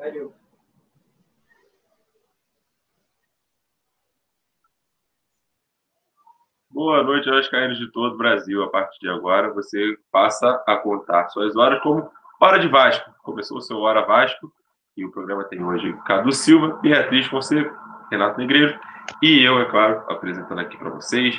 Valeu. Boa noite, Vascaínos de todo o Brasil. A partir de agora, você passa a contar suas horas como Hora de Vasco. Começou o seu Hora Vasco e o programa tem hoje Cadu Silva, Beatriz Fonseca, Renato Negreiro e eu, é claro, apresentando aqui para vocês,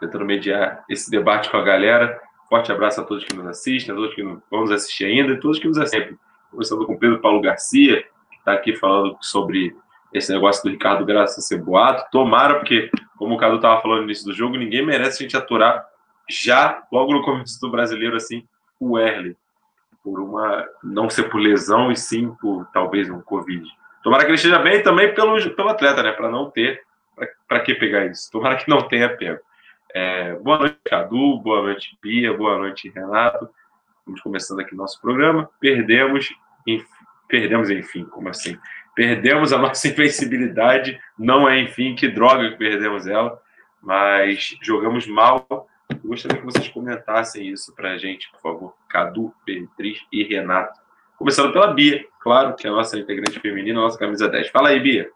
tentando mediar esse debate com a galera. Forte abraço a todos que nos assistem, a todos que vamos assistir ainda e todos que nos assistem. Começando com o Pedro Paulo Garcia, que está aqui falando sobre esse negócio do Ricardo Graça ser boato. Tomara, porque, como o Cadu estava falando no início do jogo, ninguém merece a gente aturar já, logo no começo do brasileiro, assim, o Erle. Por uma. Não ser por lesão e sim por talvez um Covid. Tomara que ele esteja bem também pelo, pelo atleta, né? Para não ter. Para que pegar isso? Tomara que não tenha pego. É, boa noite, Cadu. Boa noite, Pia. Boa noite, Renato. Vamos começando aqui nosso programa. Perdemos, enfim, perdemos, enfim, como assim? Perdemos a nossa invencibilidade. Não é, enfim, que droga que perdemos ela, mas jogamos mal. gostaria que vocês comentassem isso para a gente, por favor. Cadu, Beatriz e Renato. Começando pela Bia, claro, que é a nossa integrante feminina, nossa camisa 10. Fala aí, Bia.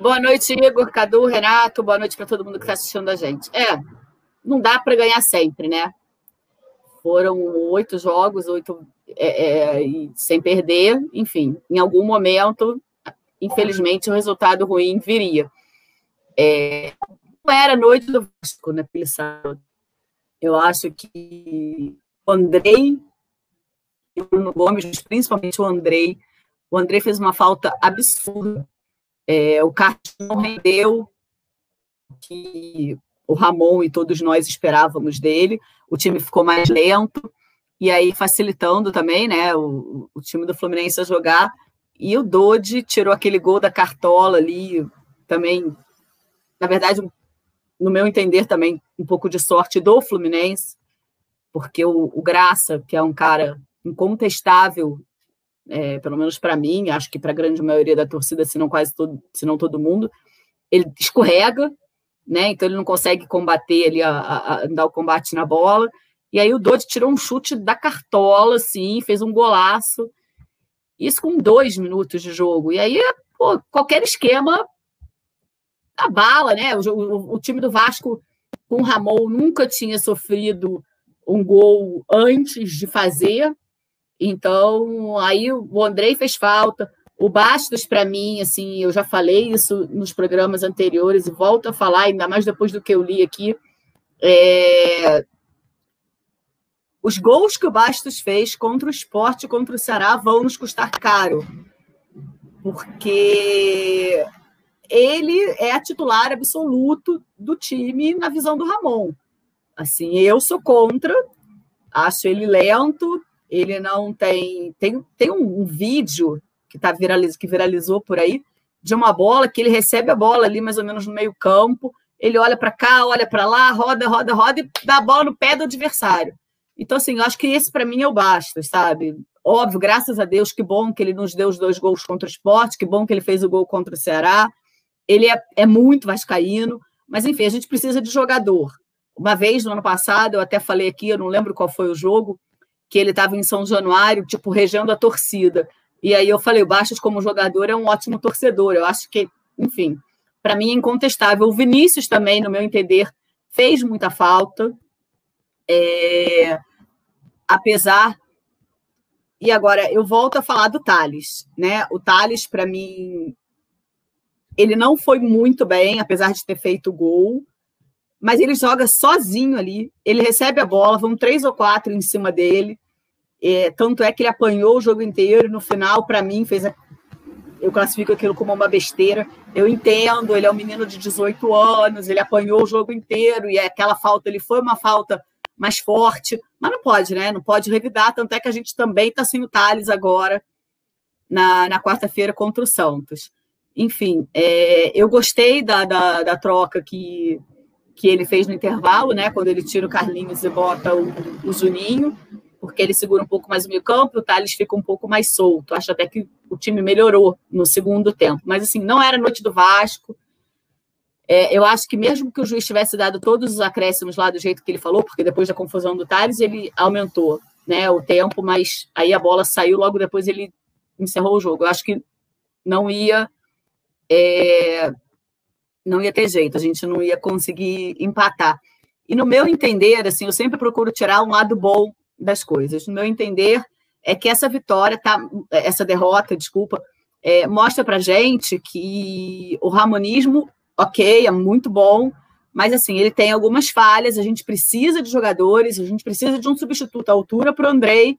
Boa noite, Igor, Cadu, Renato. Boa noite para todo mundo que está assistindo a gente. É, não dá para ganhar sempre, né? Foram oito jogos, oito é, é, sem perder, enfim, em algum momento, infelizmente, o resultado ruim viria. É, não era noite do Vasco naquele sábado. Eu acho que o Andrei o Bruno Gomes, principalmente o Andrei, o Andrei fez uma falta absurda. É, o Carlos não rendeu que o Ramon e todos nós esperávamos dele. O time ficou mais lento e aí facilitando também, né, o, o time do Fluminense a jogar. E o Dodi tirou aquele gol da cartola ali, também, na verdade, no meu entender, também um pouco de sorte do Fluminense, porque o, o Graça, que é um cara incontestável, é, pelo menos para mim, acho que para a grande maioria da torcida, se não quase todo, se não todo mundo, ele escorrega, né? Então ele não consegue combater ali, a, a, a dar o combate na bola. E aí o Dodi tirou um chute da cartola, assim, fez um golaço. Isso com dois minutos de jogo. E aí, pô, qualquer esquema abala, né? O, o, o, time do Vasco com o Ramon nunca tinha sofrido um gol antes de fazer. Então, aí o Andrei fez falta. O Bastos, para mim, assim, eu já falei isso nos programas anteriores e volto a falar, ainda mais depois do que eu li aqui. É, os gols que o Bastos fez contra o esporte contra o Ceará vão nos custar caro. Porque ele é a titular absoluto do time na visão do Ramon. Assim, eu sou contra, acho ele lento, ele não tem. Tem, tem um, um vídeo que, tá viraliz, que viralizou por aí de uma bola que ele recebe a bola ali mais ou menos no meio-campo, ele olha para cá, olha para lá, roda, roda, roda e dá a bola no pé do adversário. Então, assim, eu acho que esse para mim é o basta, sabe? Óbvio, graças a Deus, que bom que ele nos deu os dois gols contra o esporte, que bom que ele fez o gol contra o Ceará. Ele é, é muito vascaíno, mas enfim, a gente precisa de jogador. Uma vez, no ano passado, eu até falei aqui, eu não lembro qual foi o jogo, que ele estava em São Januário, tipo, regendo a torcida. E aí eu falei, o Bastos, como jogador, é um ótimo torcedor. Eu acho que, enfim, para mim é incontestável. O Vinícius também, no meu entender, fez muita falta. É, apesar. E agora eu volto a falar do Thales, né? O Thales, para mim, ele não foi muito bem, apesar de ter feito o gol, mas ele joga sozinho ali. Ele recebe a bola, vão três ou quatro em cima dele. É, tanto é que ele apanhou o jogo inteiro e no final, para mim, fez. A... Eu classifico aquilo como uma besteira. Eu entendo, ele é um menino de 18 anos, ele apanhou o jogo inteiro e aquela falta, ele foi uma falta mais forte, mas não pode, né? Não pode revidar, tanto é que a gente também está sem o Thales agora na, na quarta-feira contra o Santos. Enfim, é, eu gostei da, da, da, troca que, que ele fez no intervalo, né? Quando ele tira o Carlinhos e bota o, o Juninho, porque ele segura um pouco mais o meio campo, o Thales fica um pouco mais solto. Acho até que o time melhorou no segundo tempo. Mas assim, não era noite do Vasco é, eu acho que mesmo que o juiz tivesse dado todos os acréscimos lá do jeito que ele falou, porque depois da confusão do Tales ele aumentou né, o tempo, mas aí a bola saiu, logo depois ele encerrou o jogo. Eu acho que não ia é, não ia ter jeito, a gente não ia conseguir empatar. E no meu entender, assim, eu sempre procuro tirar um lado bom das coisas. No meu entender, é que essa vitória, tá, essa derrota, desculpa, é, mostra para gente que o ramonismo, ok, é muito bom, mas assim, ele tem algumas falhas, a gente precisa de jogadores, a gente precisa de um substituto à altura para o Andrei.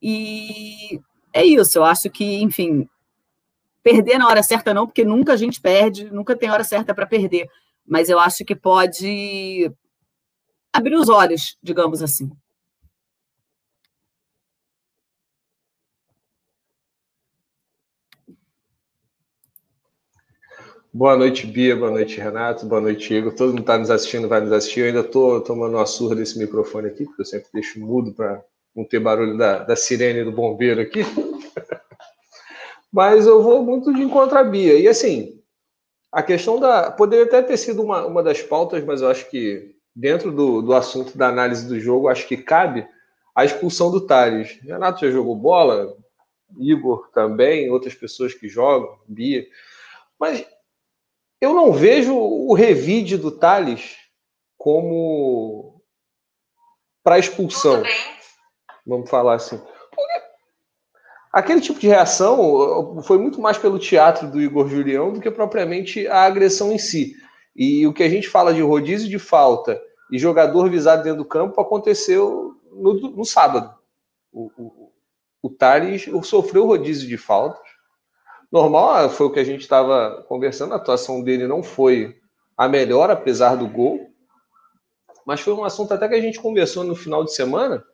E é isso, eu acho que, enfim, perder na hora certa não, porque nunca a gente perde, nunca tem hora certa para perder. Mas eu acho que pode abrir os olhos, digamos assim. Boa noite, Bia. Boa noite, Renato. Boa noite, Igor. Todo mundo está nos assistindo, vai nos assistir. Eu ainda estou tomando uma surra desse microfone aqui, porque eu sempre deixo mudo para não ter barulho da, da sirene do bombeiro aqui. Mas eu vou muito de encontro à Bia. E assim, a questão da. Poderia até ter sido uma, uma das pautas, mas eu acho que dentro do, do assunto da análise do jogo, acho que cabe a expulsão do Thales. Renato já jogou bola, Igor também, outras pessoas que jogam, Bia. Mas eu não vejo o revide do Thales como para expulsão. Vamos falar assim. Aquele tipo de reação foi muito mais pelo teatro do Igor Julião do que propriamente a agressão em si. E o que a gente fala de rodízio de falta e jogador visado dentro do campo aconteceu no, no sábado. O, o, o Thales sofreu rodízio de faltas normal, ah, foi o que a gente estava conversando, a atuação dele não foi a melhor, apesar do gol, mas foi um assunto até que a gente conversou no final de semana,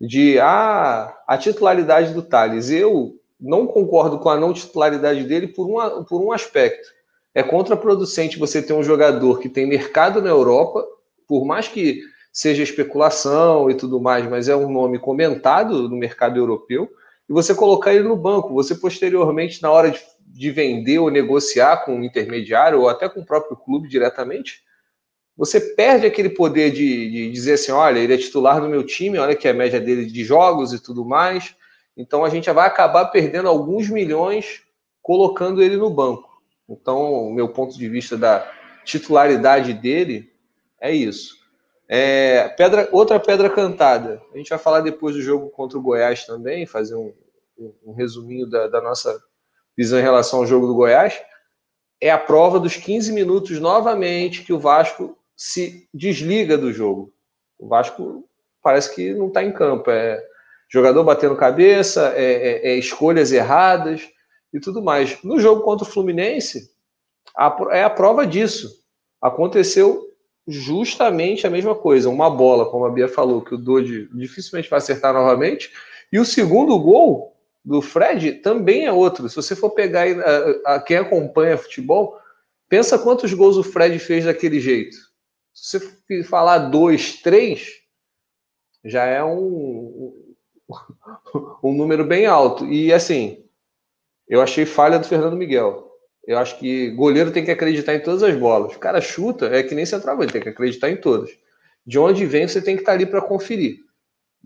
de ah, a titularidade do Thales. Eu não concordo com a não titularidade dele por, uma, por um aspecto. É contraproducente você ter um jogador que tem mercado na Europa, por mais que seja especulação e tudo mais, mas é um nome comentado no mercado europeu, e você colocar ele no banco. Você posteriormente, na hora de, de vender ou negociar com o intermediário ou até com o próprio clube diretamente, você perde aquele poder de, de, dizer assim: olha, ele é titular do meu time, olha que é a média dele de jogos e tudo mais. Então a gente vai acabar perdendo alguns milhões colocando ele no banco. Então, o meu ponto de vista da titularidade dele é isso. É, pedra, outra pedra cantada. A gente vai falar depois do jogo contra o Goiás também, fazer um, um resuminho da, da, nossa visão em relação ao jogo do Goiás. É a prova dos 15 minutos novamente que o Vasco se desliga do jogo. O Vasco parece que não está em campo. É jogador batendo cabeça, é, é, é, escolhas erradas e tudo mais. No jogo contra o Fluminense, a, é a prova disso. Aconteceu justamente a mesma coisa, uma bola, como a Bia falou, que o Dodi dificilmente vai acertar novamente, e o segundo gol do Fred também é outro. Se você for pegar a, a, quem acompanha futebol, pensa quantos gols o Fred fez daquele jeito. Se você falar dois, três, já é um, um número bem alto. E assim, eu achei falha do Fernando Miguel. Eu acho que goleiro tem que acreditar em todas as bolas. O cara chuta, é que nem centroavante, tem que acreditar em todas. De onde vem, você tem que estar ali para conferir.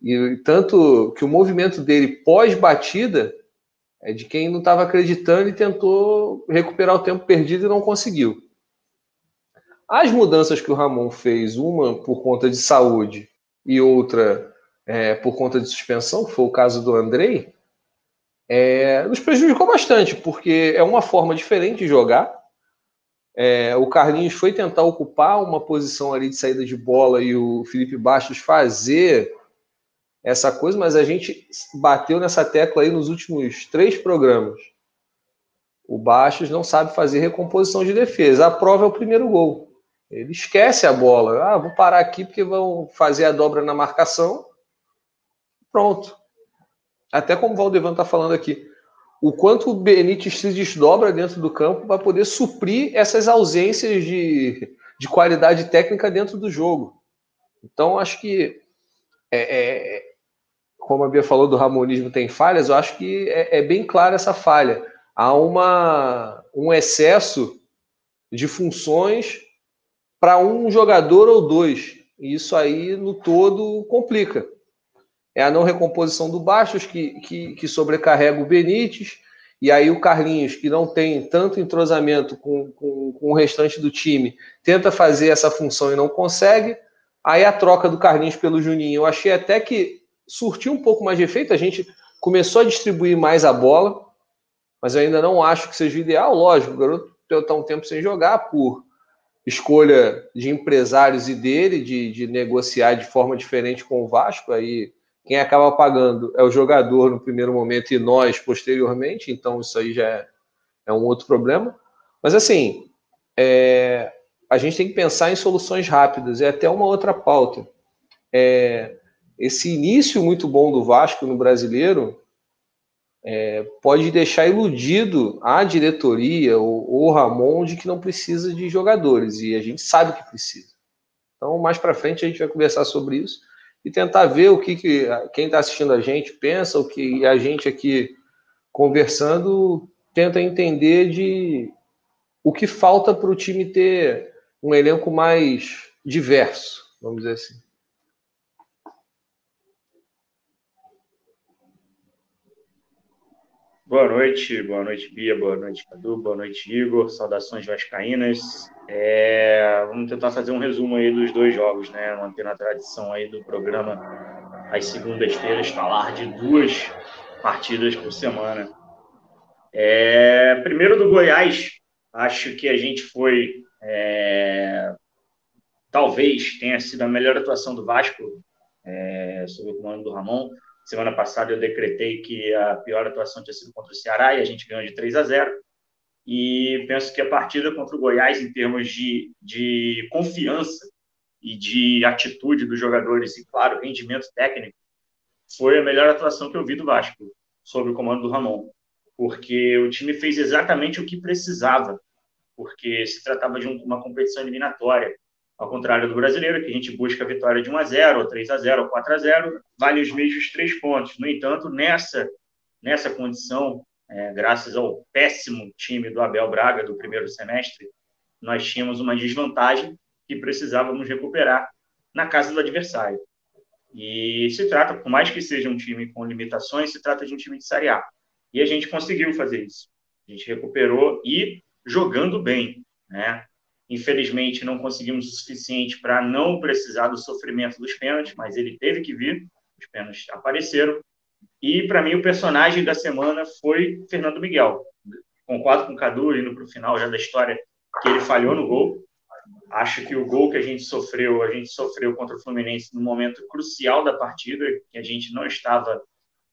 E tanto que o movimento dele pós-batida é de quem não estava acreditando e tentou recuperar o tempo perdido e não conseguiu. As mudanças que o Ramon fez, uma por conta de saúde e outra é, por conta de suspensão, foi o caso do Andrei, é, nos prejudicou bastante, porque é uma forma diferente de jogar. É, o Carlinhos foi tentar ocupar uma posição ali de saída de bola e o Felipe Bastos fazer essa coisa, mas a gente bateu nessa tecla aí nos últimos três programas. O Bastos não sabe fazer recomposição de defesa. A prova é o primeiro gol. Ele esquece a bola. Ah, vou parar aqui porque vão fazer a dobra na marcação. Pronto até como o Valdevan está falando aqui, o quanto o Benítez se desdobra dentro do campo para poder suprir essas ausências de, de qualidade técnica dentro do jogo. Então, acho que, é, é, como a Bia falou do ramonismo tem falhas, eu acho que é, é bem clara essa falha. Há uma, um excesso de funções para um jogador ou dois. E isso aí, no todo, complica. É a não recomposição do Bastos, que, que, que sobrecarrega o Benítez, e aí o Carlinhos, que não tem tanto entrosamento com, com, com, o restante do time, tenta fazer essa função e não consegue. Aí a troca do Carlinhos pelo Juninho, eu achei até que surtiu um pouco mais de efeito, a gente começou a distribuir mais a bola, mas eu ainda não acho que seja o ideal. Lógico, o garoto está um tempo sem jogar por escolha de empresários e dele de, de negociar de forma diferente com o Vasco. Aí quem acaba pagando é o jogador no primeiro momento e nós posteriormente, então isso aí já é, é um outro problema. Mas assim, é, a gente tem que pensar em soluções rápidas, é até uma outra pauta. É, esse início muito bom do Vasco no brasileiro é, pode deixar iludido a diretoria ou, o Ramon de que não precisa de jogadores, e a gente sabe que precisa. Então, mais para frente, a gente vai conversar sobre isso e tentar ver o que, que quem está assistindo a gente pensa, o que a gente aqui conversando tenta entender de o que falta para o time ter um elenco mais diverso, vamos dizer assim. Boa noite, boa noite, Bia, boa noite, Cadu, boa noite, Igor, saudações vascaínas. É, vamos tentar fazer um resumo aí dos dois jogos, né? Mantendo a tradição aí do programa às segundas-feiras, falar de duas partidas por semana. É, primeiro do Goiás, acho que a gente foi, é, talvez tenha sido a melhor atuação do Vasco, é, sob o comando do Ramon. Semana passada eu decretei que a pior atuação tinha sido contra o Ceará e a gente ganhou de 3 a 0. E penso que a partida contra o Goiás, em termos de, de confiança e de atitude dos jogadores e, claro, rendimento técnico, foi a melhor atuação que eu vi do Vasco, sob o comando do Ramon. Porque o time fez exatamente o que precisava, porque se tratava de uma competição eliminatória. Ao contrário do brasileiro, que a gente busca a vitória de 1 a 0 ou 3 a 0 ou 4 a 0 vale os mesmos três pontos. No entanto, nessa, nessa condição, é, graças ao péssimo time do Abel Braga do primeiro semestre, nós tínhamos uma desvantagem que precisávamos recuperar na casa do adversário. E se trata, por mais que seja um time com limitações, se trata de um time de Série A. E a gente conseguiu fazer isso. A gente recuperou e jogando bem, né? Infelizmente, não conseguimos o suficiente para não precisar do sofrimento dos pênaltis, mas ele teve que vir, os pênaltis apareceram. E, para mim, o personagem da semana foi Fernando Miguel. Concordo com o Cadu, indo para o final já da história, que ele falhou no gol. Acho que o gol que a gente sofreu, a gente sofreu contra o Fluminense no momento crucial da partida, que a gente não estava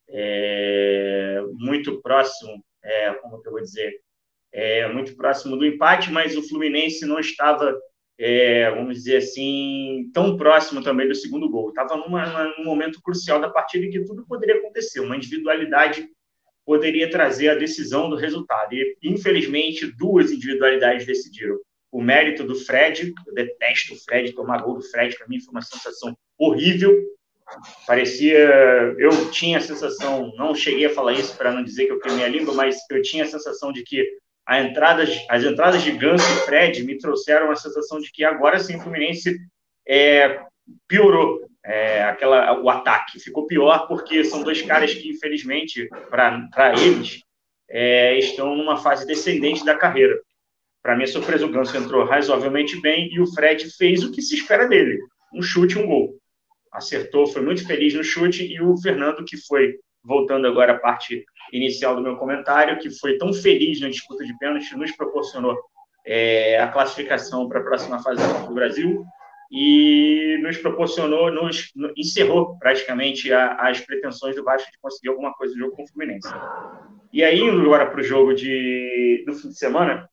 é, muito próximo, é, como que eu vou dizer, é, muito próximo do empate, mas o Fluminense não estava, é, vamos dizer assim, tão próximo também do segundo gol. Estava num momento crucial da partida em que tudo poderia acontecer, uma individualidade poderia trazer a decisão do resultado. E, infelizmente, duas individualidades decidiram. O mérito do Fred, eu detesto o Fred, tomar gol do Fred, para mim foi uma sensação horrível. Parecia. Eu tinha a sensação, não cheguei a falar isso para não dizer que eu queimei a língua, mas eu tinha a sensação de que entrada, as entradas de Ganso e Fred me trouxeram a sensação de que agora sim o Fluminense é, piorou é, aquela, o ataque. Ficou pior porque são dois caras que, infelizmente, para eles, é, estão numa fase descendente da carreira. Para minha surpresa, o Ganso entrou razoavelmente bem e o Fred fez o que se espera dele: um chute, um gol. Acertou, foi muito feliz no chute e o Fernando, que foi, voltando agora à parte inicial do meu comentário, que foi tão feliz na disputa de pênalti, nos proporcionou é, a classificação para a próxima fase da do Brasil e nos proporcionou, nos encerrou praticamente a, as pretensões do Vasco de conseguir alguma coisa no jogo com o Fluminense. E aí, agora para o jogo de, do fim de semana,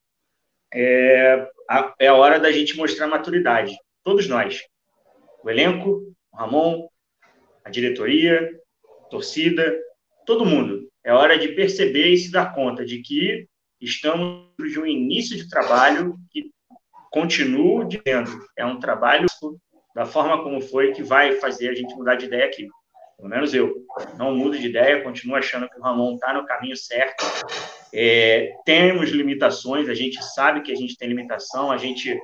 é a, é a hora da gente mostrar maturidade. Todos nós. O elenco, o Ramon, a diretoria, torcida, todo mundo. É hora de perceber e se dar conta de que estamos de um início de trabalho que continua dizendo, é um trabalho da forma como foi que vai fazer a gente mudar de ideia aqui. Pelo menos eu. Não mudo de ideia, continuo achando que o Ramon está no caminho certo. É, temos limitações, a gente sabe que a gente tem limitação, a gente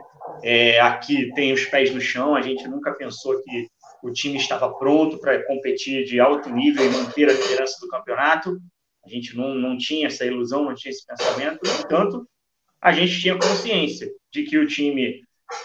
é, aqui tem os pés no chão, a gente nunca pensou que o time estava pronto para competir de alto nível e manter a liderança do campeonato. A gente não, não tinha essa ilusão, não tinha esse pensamento. No entanto, a gente tinha consciência de que o time,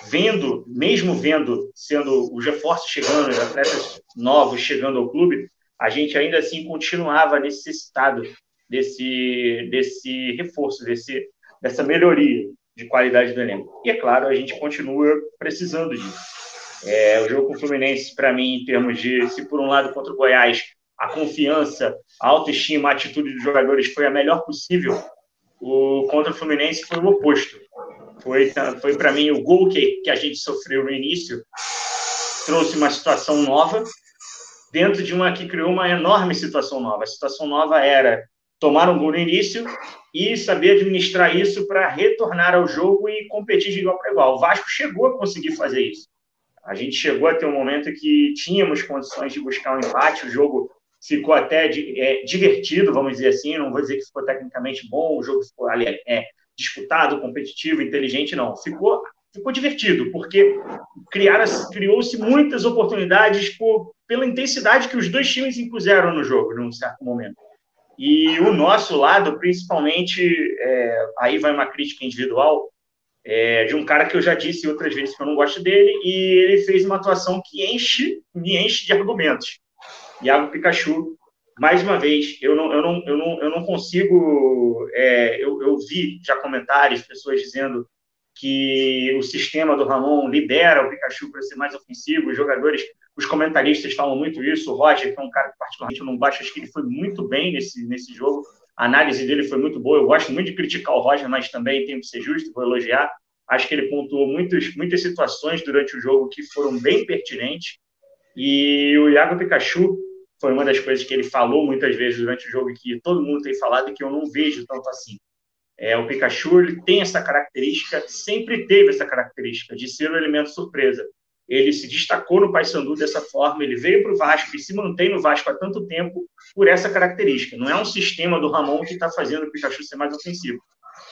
vendo, mesmo vendo, sendo os reforços chegando, os atletas novos chegando ao clube, a gente ainda assim continuava necessitado desse, desse reforço, desse, dessa melhoria de qualidade do elenco. E é claro, a gente continua precisando disso. É, o jogo com o Fluminense, para mim, em termos de, se por um lado contra o Goiás, a confiança, a autoestima, a atitude dos jogadores foi a melhor possível, o contra o Fluminense foi o oposto. Foi, foi para mim, o gol que, que a gente sofreu no início trouxe uma situação nova, dentro de uma que criou uma enorme situação nova. A situação nova era tomar um gol no início e saber administrar isso para retornar ao jogo e competir de igual para igual. O Vasco chegou a conseguir fazer isso. A gente chegou a ter um momento que tínhamos condições de buscar um empate, o jogo ficou até é, divertido, vamos dizer assim, não vou dizer que ficou tecnicamente bom, o jogo ficou é, disputado, competitivo, inteligente, não. Ficou, ficou divertido, porque criou-se muitas oportunidades por, pela intensidade que os dois times impuseram no jogo, num certo momento. E o nosso lado, principalmente, é, aí vai uma crítica individual, é, de um cara que eu já disse outras vezes que eu não gosto dele, e ele fez uma atuação que enche, me enche de argumentos. Iago Pikachu, mais uma vez, eu não, eu não, eu não, eu não consigo. É, eu, eu vi já comentários, pessoas dizendo que o sistema do Ramon libera o Pikachu para ser mais ofensivo, os jogadores os comentaristas falam muito isso. O Roger, que é um cara que particularmente eu não gosto, acho que ele foi muito bem nesse, nesse jogo. A análise dele foi muito boa. Eu gosto muito de criticar o Roger, mas também tenho que ser justo, vou elogiar. Acho que ele pontuou muitos, muitas situações durante o jogo que foram bem pertinentes. E o Iago Pikachu foi uma das coisas que ele falou muitas vezes durante o jogo que todo mundo tem falado e que eu não vejo tanto assim. É, o Pikachu ele tem essa característica, sempre teve essa característica de ser um elemento surpresa ele se destacou no Paysandu dessa forma, ele veio para o Vasco e se mantém no Vasco há tanto tempo por essa característica. Não é um sistema do Ramon que está fazendo o Pikachu ser mais ofensivo.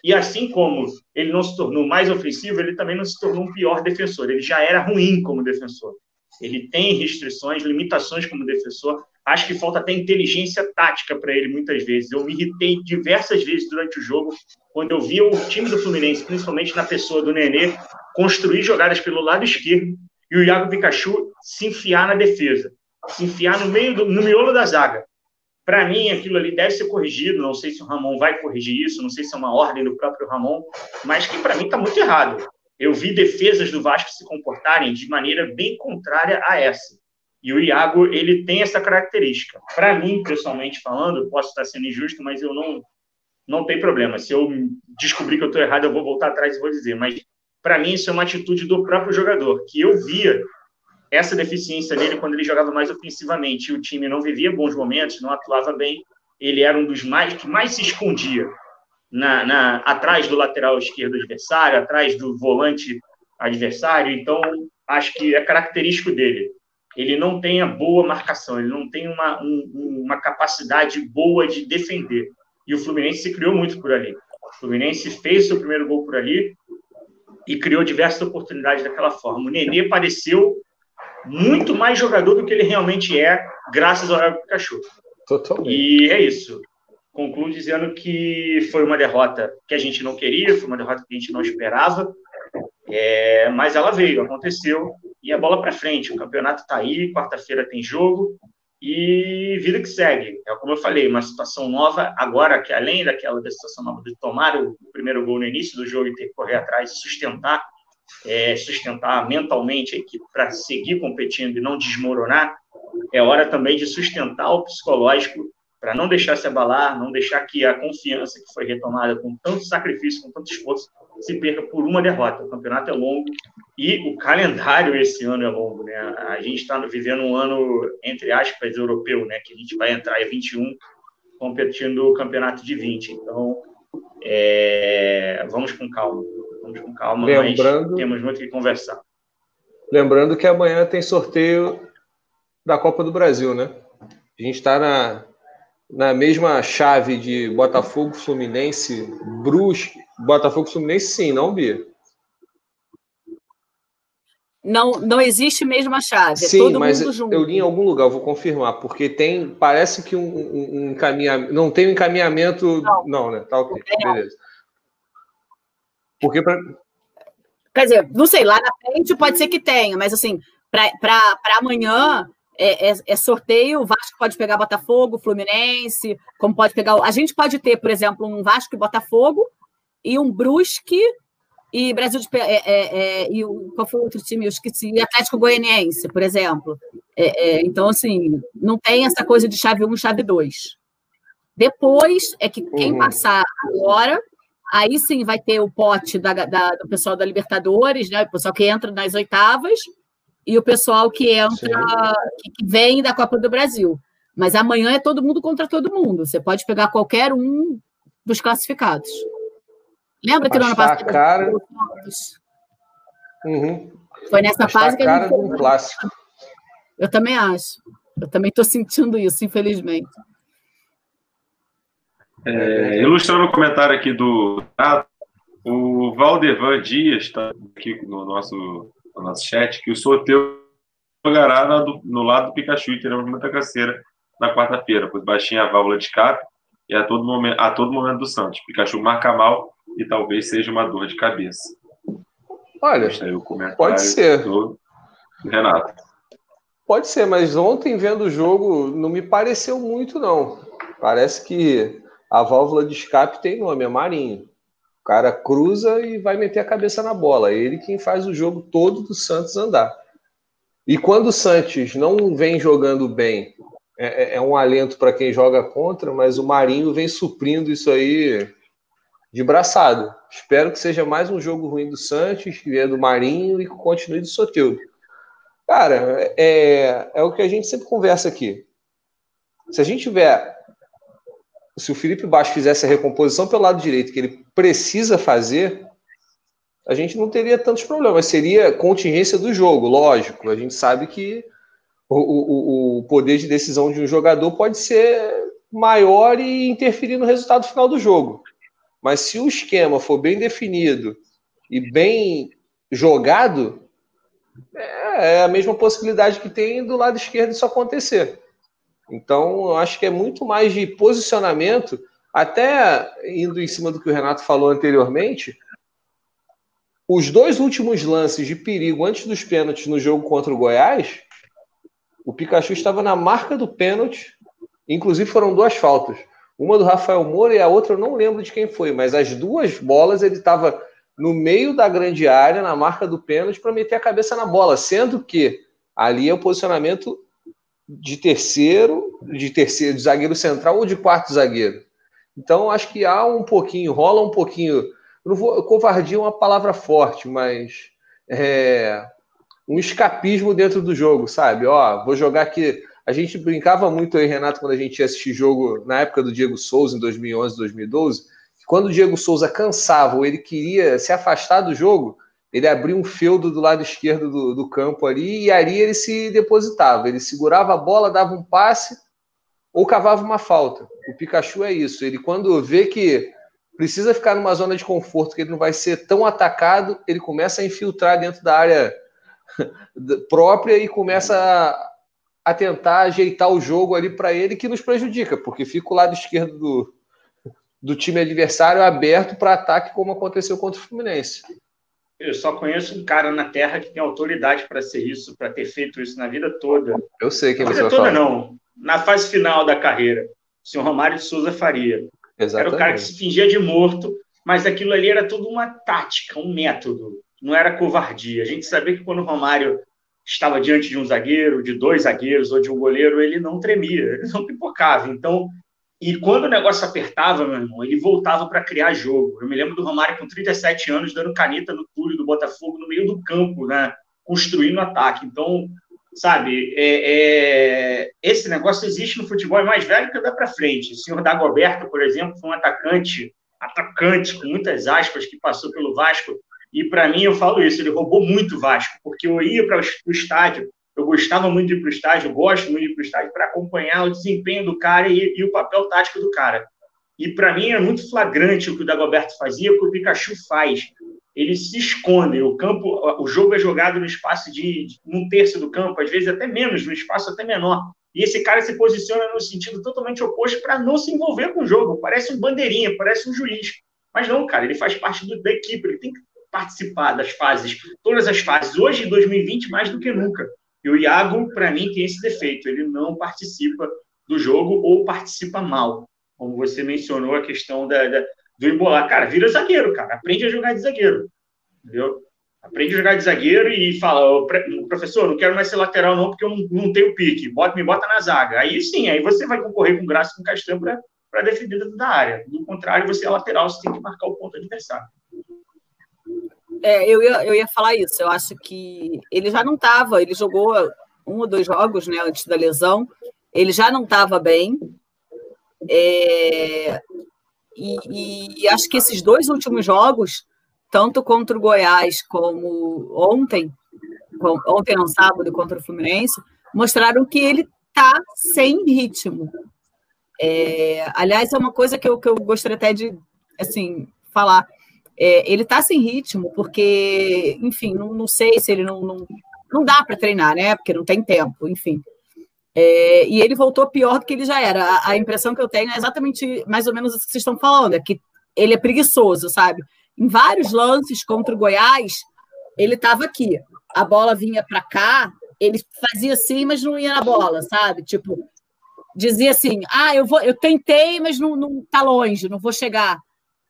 E assim como ele não se tornou mais ofensivo, ele também não se tornou um pior defensor. Ele já era ruim como defensor. Ele tem restrições, limitações como defensor. Acho que falta até inteligência tática para ele muitas vezes. Eu me irritei diversas vezes durante o jogo quando eu via o time do Fluminense, principalmente na pessoa do Nenê, construir jogadas pelo lado esquerdo e o Iago Pikachu se enfiar na defesa, se enfiar no meio do, no miolo da zaga. Para mim, aquilo ali deve ser corrigido. Não sei se o Ramon vai corrigir isso, não sei se é uma ordem do próprio Ramon, mas que para mim está muito errado. Eu vi defesas do Vasco se comportarem de maneira bem contrária a essa. E o Iago, ele tem essa característica. Para mim, pessoalmente falando, posso estar sendo injusto, mas eu não não tem problema. Se eu descobrir que eu estou errado, eu vou voltar atrás e vou dizer. Mas para mim, isso é uma atitude do próprio jogador, que eu via essa deficiência dele quando ele jogava mais ofensivamente. E o time não vivia bons momentos, não atuava bem. Ele era um dos mais que mais se escondia na, na atrás do lateral esquerdo adversário, atrás do volante adversário. Então, acho que é característico dele. Ele não tem a boa marcação, ele não tem uma, um, uma capacidade boa de defender. E o Fluminense se criou muito por ali. O Fluminense fez seu primeiro gol por ali, e criou diversas oportunidades daquela forma. O Nenê pareceu muito mais jogador do que ele realmente é, graças ao Iago Pikachu. Totalmente. E é isso. Concluo dizendo que foi uma derrota que a gente não queria, foi uma derrota que a gente não esperava, é, mas ela veio, aconteceu, e a bola para frente. O campeonato está aí, quarta-feira tem jogo, e vida que segue. É como eu falei, uma situação nova agora, que além daquela da situação nova de tomar o primeiro gol no início do jogo e ter que correr atrás, sustentar, é, sustentar mentalmente a equipe para seguir competindo e não desmoronar, é hora também de sustentar o psicológico para não deixar se abalar, não deixar que a confiança que foi retomada com tanto sacrifício, com tanto esforço, se perca por uma derrota. O campeonato é longo e o calendário esse ano é longo, né? A gente está vivendo um ano, entre aspas, europeu, né? Que a gente vai entrar em 21 competindo o campeonato de 20. Então, é... vamos com calma. Vamos com calma, Lembrando... mas temos muito que conversar. Lembrando que amanhã tem sorteio da Copa do Brasil, né? A gente está na na mesma chave de Botafogo, Fluminense, Brusque. Botafogo, Fluminense, sim, não, Bia? Não, não existe mesma chave. É Sim, mas eu li em algum lugar, vou confirmar, porque tem, parece que um, um, um encaminhamento, não tem um encaminhamento, não, não né? Tá ok, beleza. Porque pra... Quer dizer, não sei, lá na frente pode ser que tenha, mas assim, para amanhã é, é, é, sorteio, o Vasco pode pegar Botafogo, Fluminense, como pode pegar. A gente pode ter, por exemplo, um Vasco e Botafogo e um Brusque e Brasil de. É, é, é, e o, qual foi o outro time? Eu esqueci. E Atlético Goianiense, por exemplo. É, então, assim, não tem essa coisa de chave 1 chave 2. Depois é que quem uhum. passar agora, aí sim vai ter o pote da, da, do pessoal da Libertadores, né? O pessoal que entra nas oitavas e o pessoal que entra, que, que vem da Copa do Brasil. Mas amanhã é todo mundo contra todo mundo. Você pode pegar qualquer um dos classificados. Lembra que no ano passado. Cara... Uhum. Foi nessa fase que a gente. Um clássico. Eu também acho. Eu também estou sentindo isso, infelizmente. É, ilustrando o comentário aqui do o Valdevan Dias está aqui no nosso, no nosso chat que o sorteio jogará no, no lado do Pikachu e teremos muita caceira na quarta-feira, pois baixinha a válvula de escape e a todo momento, a todo momento do Santos. Pikachu marca mal e talvez seja uma dor de cabeça. Olha, pode ser. Do Renato. Pode ser, mas ontem vendo o jogo não me pareceu muito, não. Parece que a válvula de escape tem nome, é Marinho. Cara cruza e vai meter a cabeça na bola. Ele quem faz o jogo todo do Santos andar. E quando o Santos não vem jogando bem, é, é, é um alento para quem joga contra, mas o Marinho vem suprindo isso aí de braçado. Espero que seja mais um jogo ruim do Santos, que é do Marinho e continue do Soteldo. Cara, é, é o que a gente sempre conversa aqui. Se a gente tiver. Se o Felipe Baixo fizesse a recomposição pelo lado direito que ele precisa fazer, a gente não teria tantos problemas. Seria contingência do jogo, lógico. A gente sabe que o, o, o poder de decisão de um jogador pode ser maior e interferir no resultado final do jogo. Mas se o esquema for bem definido e bem jogado, é, é a mesma possibilidade que tem do lado esquerdo isso acontecer. Então, eu acho que é muito mais de posicionamento, até indo em cima do que o Renato falou anteriormente. Os dois últimos lances de perigo antes dos pênaltis no jogo contra o Goiás, o Pikachu estava na marca do pênalti, inclusive foram duas faltas. Uma do Rafael Moura e a outra eu não lembro de quem foi, mas as duas bolas ele estava no meio da grande área, na marca do pênalti, para meter a cabeça na bola, sendo que ali é o posicionamento de terceiro, de terceiro, de zagueiro central ou de quarto zagueiro. Então acho que há um pouquinho, rola um pouquinho. Não vou, covardia é uma palavra forte, mas é, um escapismo dentro do jogo, sabe? Ó, vou jogar aqui a gente brincava muito aí, Renato, quando a gente ia assistir jogo na época do Diego Souza, em 2011, 2012, que quando o Diego Souza cansava ou ele queria se afastar do jogo, ele abria um feudo do lado esquerdo do, do campo ali e ali ele se depositava. Ele segurava a bola, dava um passe ou cavava uma falta. O Pikachu é isso. Ele, quando vê que precisa ficar numa zona de conforto, que ele não vai ser tão atacado, ele começa a infiltrar dentro da área própria e começa a a tentar ajeitar o jogo ali para ele que nos prejudica, porque fica o lado esquerdo do, do time adversário aberto para ataque, como aconteceu contra o Fluminense. Eu só conheço um cara na Terra que tem autoridade para ser isso, para ter feito isso na vida toda. Eu sei quem na você vai toda, não. Na fase final da carreira, o senhor Romário de Souza Faria. Exatamente. Era o cara que se fingia de morto, mas aquilo ali era tudo uma tática, um método. Não era covardia. A gente sabia que quando o Romário estava diante de um zagueiro, de dois zagueiros ou de um goleiro, ele não tremia, ele não pipocava. Então, e quando o negócio apertava, meu irmão, ele voltava para criar jogo. Eu me lembro do Romário com 37 anos dando caneta no Túlio do Botafogo no meio do campo, né? Construindo ataque. Então, sabe, é, é... esse negócio existe no futebol, é mais velho que dá para frente. O senhor Dagoberto, por exemplo, foi um atacante, atacante com muitas aspas, que passou pelo Vasco e para mim, eu falo isso, ele roubou muito o Vasco, porque eu ia para o estádio, eu gostava muito de ir para o estádio, gosto muito de ir para o estádio para acompanhar o desempenho do cara e, e o papel tático do cara. E para mim é muito flagrante o que o Dagoberto fazia, o que o Pikachu faz. eles se escondem. O campo, o jogo é jogado no espaço de, de um terço do campo, às vezes até menos, no espaço até menor. E esse cara se posiciona no sentido totalmente oposto para não se envolver com o jogo. Parece um bandeirinha, parece um juiz. Mas não, cara, ele faz parte do, da equipe, ele tem que participar das fases, todas as fases. Hoje, em 2020, mais do que nunca. E o Iago, para mim, tem esse defeito. Ele não participa do jogo ou participa mal. Como você mencionou a questão da, da do embolar. Cara, vira zagueiro, cara. Aprende a jogar de zagueiro. Entendeu? Aprende a jogar de zagueiro e fala, professor, não quero mais ser lateral não, porque eu não, não tenho pique. Bota, me bota na zaga. Aí sim, aí você vai concorrer com graça com Castanho para defender dentro da área. Do contrário, você é lateral, você tem que marcar o ponto adversário. É, eu ia, eu ia falar isso. Eu acho que ele já não estava, ele jogou um ou dois jogos né, antes da lesão, ele já não estava bem. É, e, e, acho que esses dois últimos jogos, tanto contra o Goiás como ontem, ontem no sábado contra o Fluminense, mostraram que ele está sem ritmo. É, aliás, é uma coisa que eu, que eu gostaria até de assim, falar. É, ele está sem ritmo, porque, enfim, não, não sei se ele não, não, não dá para treinar, né? Porque não tem tempo, enfim. É, e ele voltou pior do que ele já era. A, a, impressão que eu tenho é exatamente mais ou menos o que vocês estão falando, é que ele é preguiçoso, sabe? Em vários lances contra o Goiás, ele estava aqui. A bola vinha para cá, ele fazia assim, mas não ia na bola, sabe? Tipo, dizia assim: ah, eu vou, eu tentei, mas não, não tá longe, não vou chegar.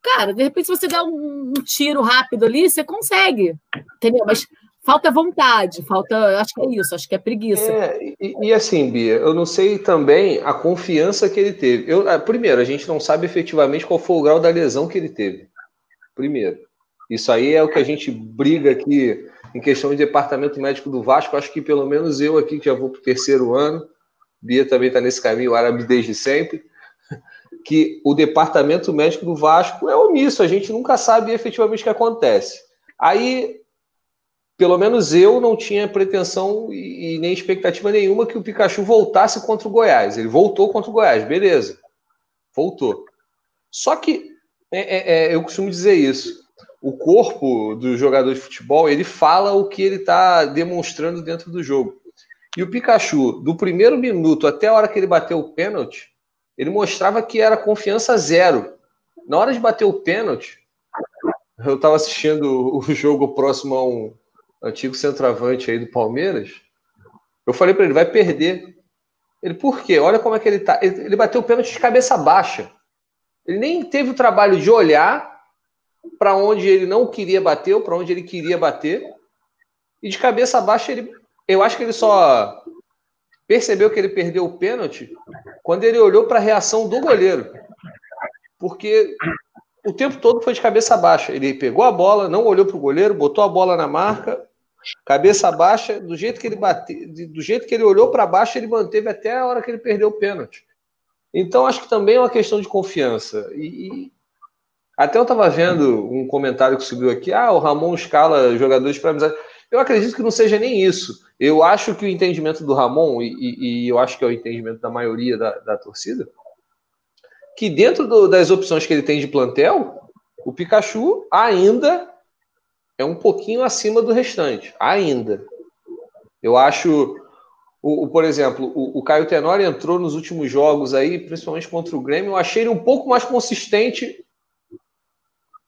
Cara, de repente, se você der um, um tiro rápido ali, você consegue, entendeu? Mas falta vontade, falta, acho que é isso, acho que é preguiça. É, e, e, assim, Bia, eu não sei também a confiança que ele teve. Eu, ah, primeiro, a gente não sabe efetivamente qual foi o grau da lesão que ele teve. Primeiro. Isso aí é o que a gente briga aqui em questão de departamento médico do Vasco. Acho que pelo menos eu aqui, que já vou para o terceiro ano, Bia também está nesse caminho árabe desde sempre, que o departamento médico do Vasco é omisso, a gente nunca sabe efetivamente o que acontece. Aí pelo menos eu não tinha pretensão e, nem expectativa nenhuma que o Pikachu voltasse contra o Goiás. Ele voltou contra o Goiás, beleza. Voltou. Só que é, é, é eu costumo dizer isso. O corpo do jogador de futebol ele fala o que ele está demonstrando dentro do jogo. E o Pikachu, do primeiro minuto até a hora que ele bateu o pênalti, ele mostrava que era confiança zero. Na hora de bater o pênalti, eu estava assistindo o jogo próximo a um, antigo centroavante aí do Palmeiras, eu falei para ele, vai perder. Ele, por quê? Olha como é que ele tá. Ele, bateu o pênalti de cabeça baixa. Ele nem teve o trabalho de olhar para onde ele não queria bater ou para onde ele queria bater. E de cabeça baixa, ele, eu acho que ele só percebeu que ele perdeu o pênalti quando ele olhou para a reação do goleiro. Porque o tempo todo foi de cabeça baixa. Ele pegou a bola, não olhou para o goleiro, botou a bola na marca, cabeça baixa, do jeito que ele bateu, do jeito que ele olhou para baixo, ele manteve até a hora que ele perdeu o pênalti. Então acho que também é uma questão de confiança. E até eu estava vendo um comentário que subiu aqui, ah, o Ramon escala jogadores para amizade. Eu acredito que não seja nem isso. Eu acho que o entendimento do Ramon, e, e, e eu acho que é o entendimento da maioria da, da torcida, que dentro do, das opções que ele tem de plantel, o Pikachu ainda é um pouquinho acima do restante. Ainda. Eu acho. O, o por exemplo, o, o, Caio Tenório entrou nos últimos jogos aí, principalmente contra o Grêmio. Eu achei ele um pouco mais consistente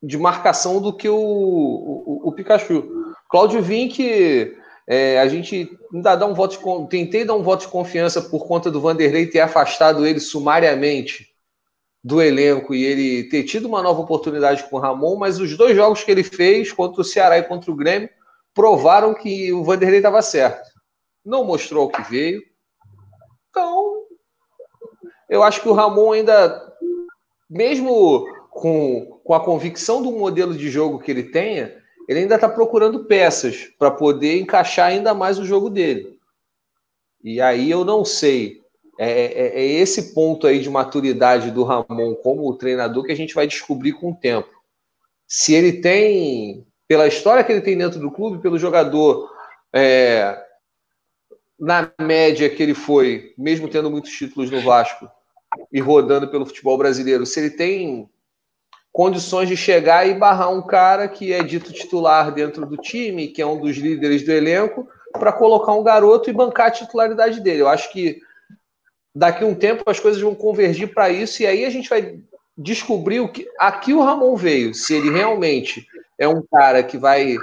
de marcação do que o, o, o Pikachu. Cláudio Vinck, é, a gente ainda dá um voto de, tentei dar um voto de confiança por conta do Vanderlei ter afastado ele sumariamente do elenco e ele ter tido uma nova oportunidade com o Ramon, mas os dois jogos que ele fez contra o Ceará e contra o Grêmio provaram que o Vanderlei estava certo. Não mostrou o que veio. Então, eu acho que o Ramon ainda, mesmo com, com a convicção do modelo de jogo que ele tenha, ele ainda está procurando peças para poder encaixar ainda mais o jogo dele. E aí eu não sei é, é, é, esse ponto aí de maturidade do Ramon como treinador que a gente vai descobrir com o tempo. Se ele tem, pela história que ele tem dentro do clube, pelo jogador, é, na média que ele foi, mesmo tendo muitos títulos no Vasco e rodando pelo futebol brasileiro, se ele tem condições de chegar e barrar um cara que é dito titular dentro do time, que é um dos líderes do elenco, para colocar um garoto e bancar a titularidade dele. Eu acho que daqui a um tempo as coisas vão convergir para isso e aí a gente vai descobrir o que aqui o Ramon veio, se ele realmente é um cara que vai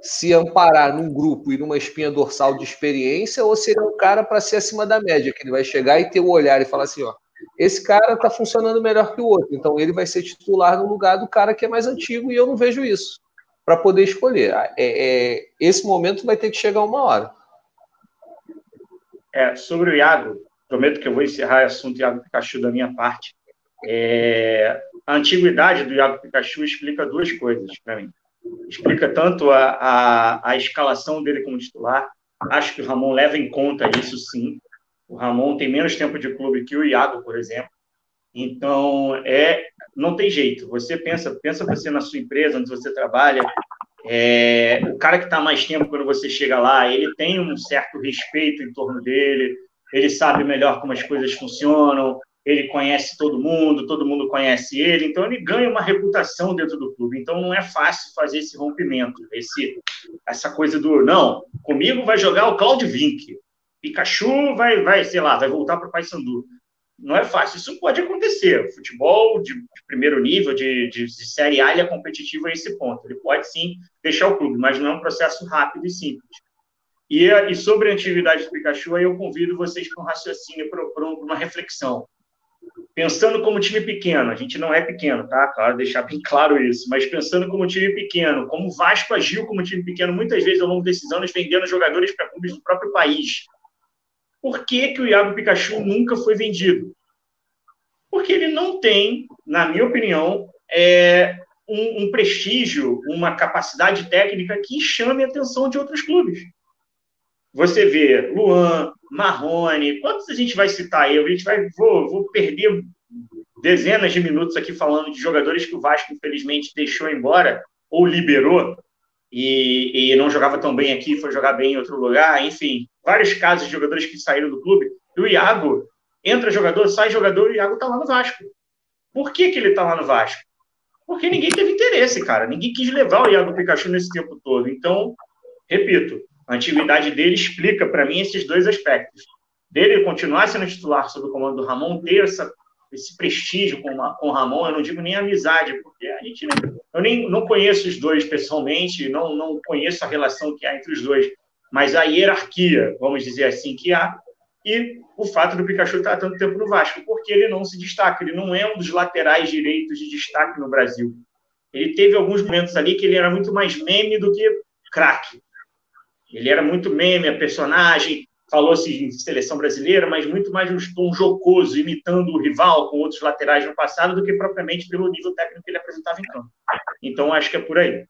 se amparar num grupo e numa espinha dorsal de experiência ou se ele é um cara para ser acima da média, que ele vai chegar e ter o um olhar e falar assim, ó, esse cara está funcionando melhor que o outro, então ele vai ser titular no lugar do cara que é mais antigo e eu não vejo isso para poder escolher. É, é, esse momento vai ter que chegar uma hora. É, sobre o Iago, prometo que eu vou encerrar o assunto Iago Pikachu da minha parte. É, a antiguidade do Iago Pikachu explica duas coisas para mim. Explica tanto a, a, a escalação dele como titular, acho que o Ramon leva em conta isso sim. O Ramon tem menos tempo de clube que o Iago, por exemplo. Então, é, não tem jeito. Você pensa, pensa você na sua empresa, onde você trabalha, é, o cara que está mais tempo quando você chega lá, ele tem um certo respeito em torno dele, ele sabe melhor como as coisas funcionam, ele conhece todo mundo, todo mundo conhece ele, então ele ganha uma reputação dentro do clube. Então não é fácil fazer esse rompimento, esse, essa coisa do não, comigo vai jogar o Claudio Vink, Pikachu vai, vai, sei lá, vai voltar para o Paysandu. Não é fácil, isso pode acontecer. Futebol de, de primeiro nível, de, de, de, série A, ele é competitivo a esse ponto. Ele pode sim deixar o clube, mas não é um processo rápido e simples. E, e sobre a atividade do Pikachu, aí eu convido vocês para um raciocínio, para uma reflexão. Pensando como time pequeno, a gente não é pequeno, tá? Claro, deixar bem claro isso, mas pensando como time pequeno, como o Vasco agiu como time pequeno muitas vezes ao longo desses anos, vendendo jogadores para clubes do próprio país por que, que o Iago Pikachu nunca foi vendido? Porque ele não tem, na minha opinião, é, um, um, prestígio, uma capacidade técnica que chame a atenção de outros clubes. Você vê Luan, Marrone, quantos a gente vai citar aí? A gente vai, vou, vou perder dezenas de minutos aqui falando de jogadores que o Vasco, infelizmente, deixou embora ou liberou e, e não jogava tão bem aqui, foi jogar bem em outro lugar, enfim, vários casos de jogadores que saíram do clube. E o Iago, entra jogador, sai jogador, e o Iago tá lá no Vasco. Por que, que ele tá lá no Vasco? Porque ninguém teve interesse, cara. Ninguém quis levar o Iago Pikachu nesse tempo todo. Então, repito, a antiguidade dele explica para mim esses dois aspectos. Dele continuar sendo titular sob o comando do Ramon, ter essa esse prestígio com, com o Ramon, eu não digo nem amizade, porque a gente eu nem não conheço os dois pessoalmente, não, não conheço a relação que há entre os dois, mas a hierarquia, vamos dizer assim, que há, e o fato do Pikachu estar tanto tempo no Vasco, porque ele não se destaca, ele não é um dos laterais direitos de destaque no Brasil. Ele teve alguns momentos ali que ele era muito mais meme do que craque. Ele era muito meme, a personagem, falou-se em seleção brasileira, mas muito mais um tom jocoso, imitando o rival com outros laterais no passado, do que propriamente pelo nível técnico que ele apresentava em campo. Então, acho que é por aí.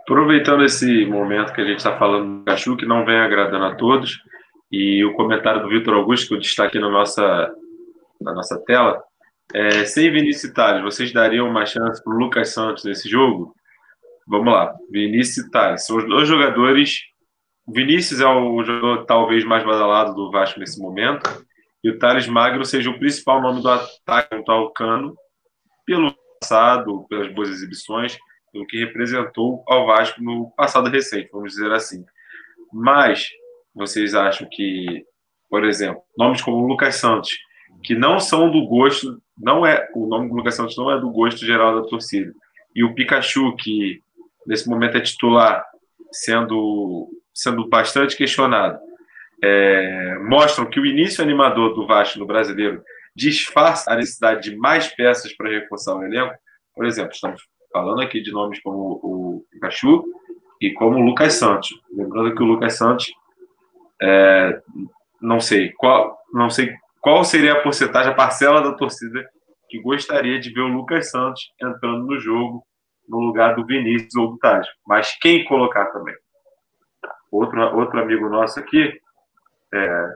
Aproveitando esse momento que a gente está falando do Cachu, que não vem agradando a todos, e o comentário do Vitor Augusto, que eu destaquei na nossa, na nossa tela, é, sem Vinícius Tales, vocês dariam uma chance para o Lucas Santos nesse jogo? Vamos lá. Vinícius e Thales. São os dois jogadores. O Vinícius é o jogador talvez mais badalado do Vasco nesse momento. E o Thales Magno seja o principal nome do ataque junto ao Cano, pelo passado, pelas boas exibições, pelo que representou ao Vasco no passado recente, vamos dizer assim. Mas vocês acham que, por exemplo, nomes como Lucas Santos, que não são do gosto, não é o nome do Lucas Santos não é do gosto geral da torcida, e o Pikachu, que nesse momento é titular, sendo, sendo bastante questionado, é, mostram que o início animador do Vasco no brasileiro disfarça a necessidade de mais peças para reforçar o elenco. Por exemplo, estamos falando aqui de nomes como o Pikachu e como o Lucas Santos. Lembrando que o Lucas Santos, é, não sei qual, não sei qual seria a porcentagem, a parcela da torcida que gostaria de ver o Lucas Santos entrando no jogo no lugar do Vinícius ou do Taj. Mas quem colocar também? Outro, outro amigo nosso aqui é,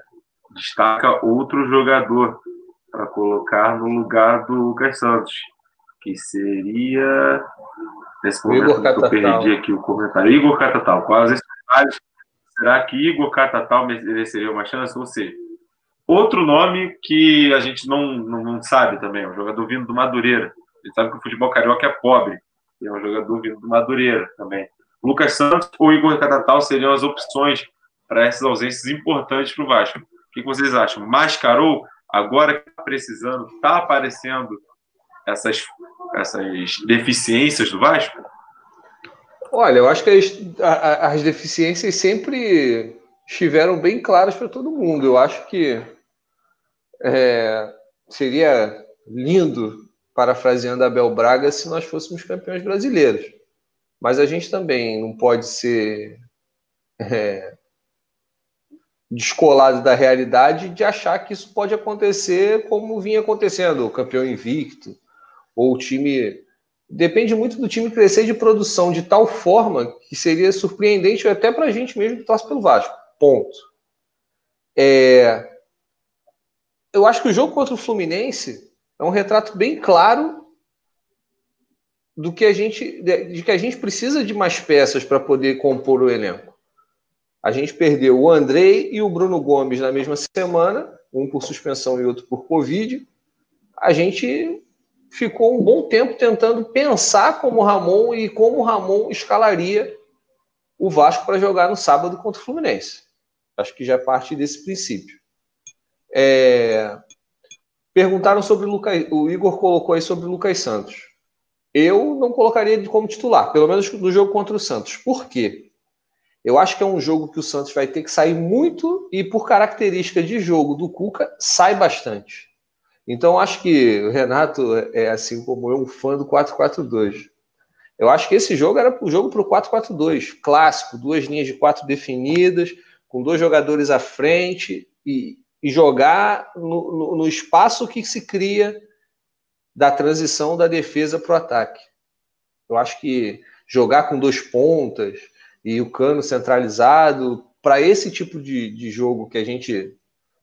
destaca outro jogador para colocar no lugar do Lucas Santos, que seria. Nesse momento que eu perdi aqui o comentário. Igor Catatal. Detalhes? Será que Igor Catatal mereceria uma chance? Ou seja, Outro nome que a gente não, não, não sabe também, um jogador vindo do Madureira. A gente sabe que o futebol carioca é pobre. É um jogador vindo do Madureira também. Lucas Santos ou Igor Catatal seriam as opções para essas ausências importantes para o Vasco. O que vocês acham? Mascarou? Agora que está precisando, está aparecendo essas, essas deficiências do Vasco? Olha, eu acho que as, as deficiências sempre estiveram bem claras para todo mundo. Eu acho que é, seria lindo, parafraseando Abel Braga, se nós fôssemos campeões brasileiros. Mas a gente também não pode ser é, descolado da realidade de achar que isso pode acontecer como vinha acontecendo, o campeão invicto, ou o time. Depende muito do time crescer de produção de tal forma que seria surpreendente até para a gente mesmo que torce pelo Vasco. Ponto. É, eu acho que o jogo contra o Fluminense é um retrato bem claro do que a gente de que a gente precisa de mais peças para poder compor o elenco. A gente perdeu o Andrei e o Bruno Gomes na mesma semana, um por suspensão e outro por Covid. A gente ficou um bom tempo tentando pensar como o Ramon e como o Ramon escalaria o Vasco para jogar no sábado contra o Fluminense. Acho que já é parte desse princípio. É... Perguntaram sobre o Lucas. O Igor colocou aí sobre o Lucas Santos. Eu não colocaria ele como titular, pelo menos no jogo contra o Santos. Por quê? Eu acho que é um jogo que o Santos vai ter que sair muito e, por característica de jogo do Cuca, sai bastante. Então, acho que o Renato é, assim como eu, um fã do 4-4-2. Eu acho que esse jogo era o jogo para o 4-4-2, clássico, duas linhas de quatro definidas, com dois jogadores à frente e, e jogar no, no, no espaço que se cria da transição da defesa para o ataque. Eu acho que jogar com dois pontas e o cano centralizado, para esse tipo de, de jogo que a gente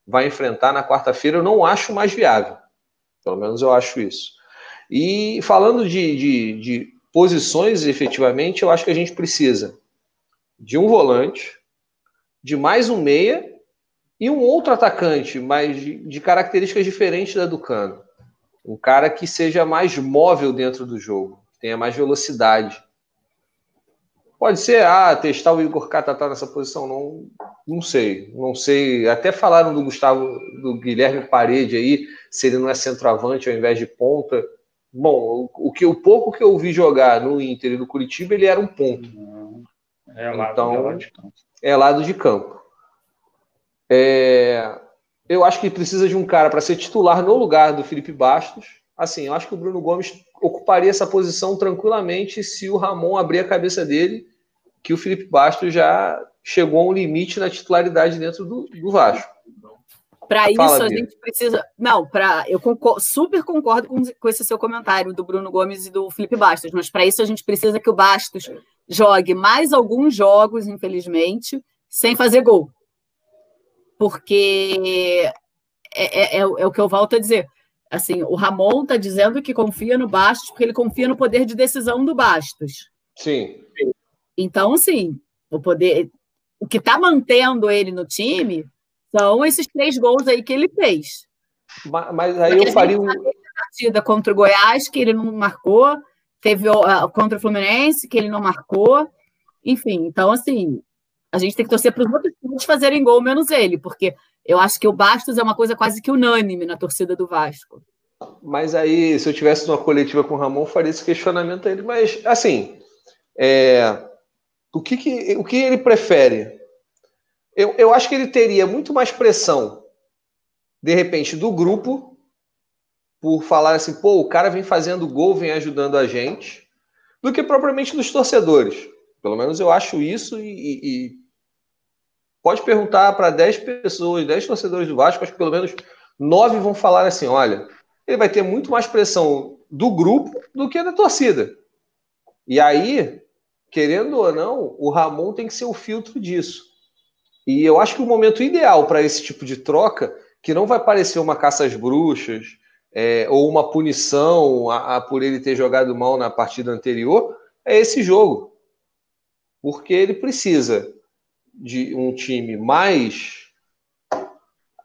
vai enfrentar na quarta-feira, eu não acho mais viável. Pelo menos eu acho isso. E falando de, de, de posições, efetivamente, eu acho que a gente precisa de um volante, de mais um meia e um outro atacante, mas de, de características diferentes da do Cano. Um cara que seja mais móvel dentro do jogo, tenha mais velocidade. Pode ser, ah, testar o Igor Catatá nessa posição, não, não sei, não sei. Até falaram do Gustavo, do Guilherme Parede aí, se ele não é centroavante ao invés de ponta. Bom, o, que o pouco que eu vi jogar no Inter e no Curitiba, ele era um ponto. É lado, então, é lado de campo. É lado de campo. É, eu acho que precisa de um cara para ser titular no lugar do Felipe Bastos. Assim, eu acho que o Bruno Gomes ocuparia essa posição tranquilamente se o Ramon abrir a cabeça dele, que o Felipe Bastos já chegou a um limite na titularidade dentro do, do Vasco. Para isso, Fala, a gente precisa. Não, para eu concordo, super concordo com, com esse seu comentário do Bruno Gomes e do Felipe Bastos, mas para isso a gente precisa que o Bastos jogue mais alguns jogos, infelizmente, sem fazer gol porque é, é, é, é o que eu volto a dizer. Assim, o Ramon está dizendo que confia no Bastos porque ele confia no poder de decisão do Bastos. Sim. Então, assim, o poder, o que está mantendo ele no time são esses três gols aí que ele fez. Mas, mas aí Porque eu faria um. partida contra o Goiás que ele não marcou, teve uh, contra o Fluminense que ele não marcou, enfim. Então, assim, a gente tem que torcer para os outros times fazerem gol, menos ele, porque eu acho que o Bastos é uma coisa quase que unânime na torcida do Vasco. Mas aí, se eu tivesse numa coletiva com o Ramon, faria esse questionamento a ele. Mas, assim, é, o, que, que, o que ele prefere? Eu, eu acho que ele teria muito mais pressão, de repente, do grupo, por falar assim, pô, o cara vem fazendo gol, vem ajudando a gente, do que propriamente dos torcedores. Pelo menos eu acho isso e, e pode perguntar para 10 pessoas, 10 torcedores do Vasco, acho que pelo menos 9 vão falar assim: olha, ele vai ter muito mais pressão do grupo do que da torcida. E aí, querendo ou não, o Ramon tem que ser o filtro disso. E eu acho que o momento ideal para esse tipo de troca, que não vai parecer uma caça às bruxas, é, ou uma punição a, a, por ele ter jogado mal na partida anterior, é esse jogo. Porque ele precisa de um time mais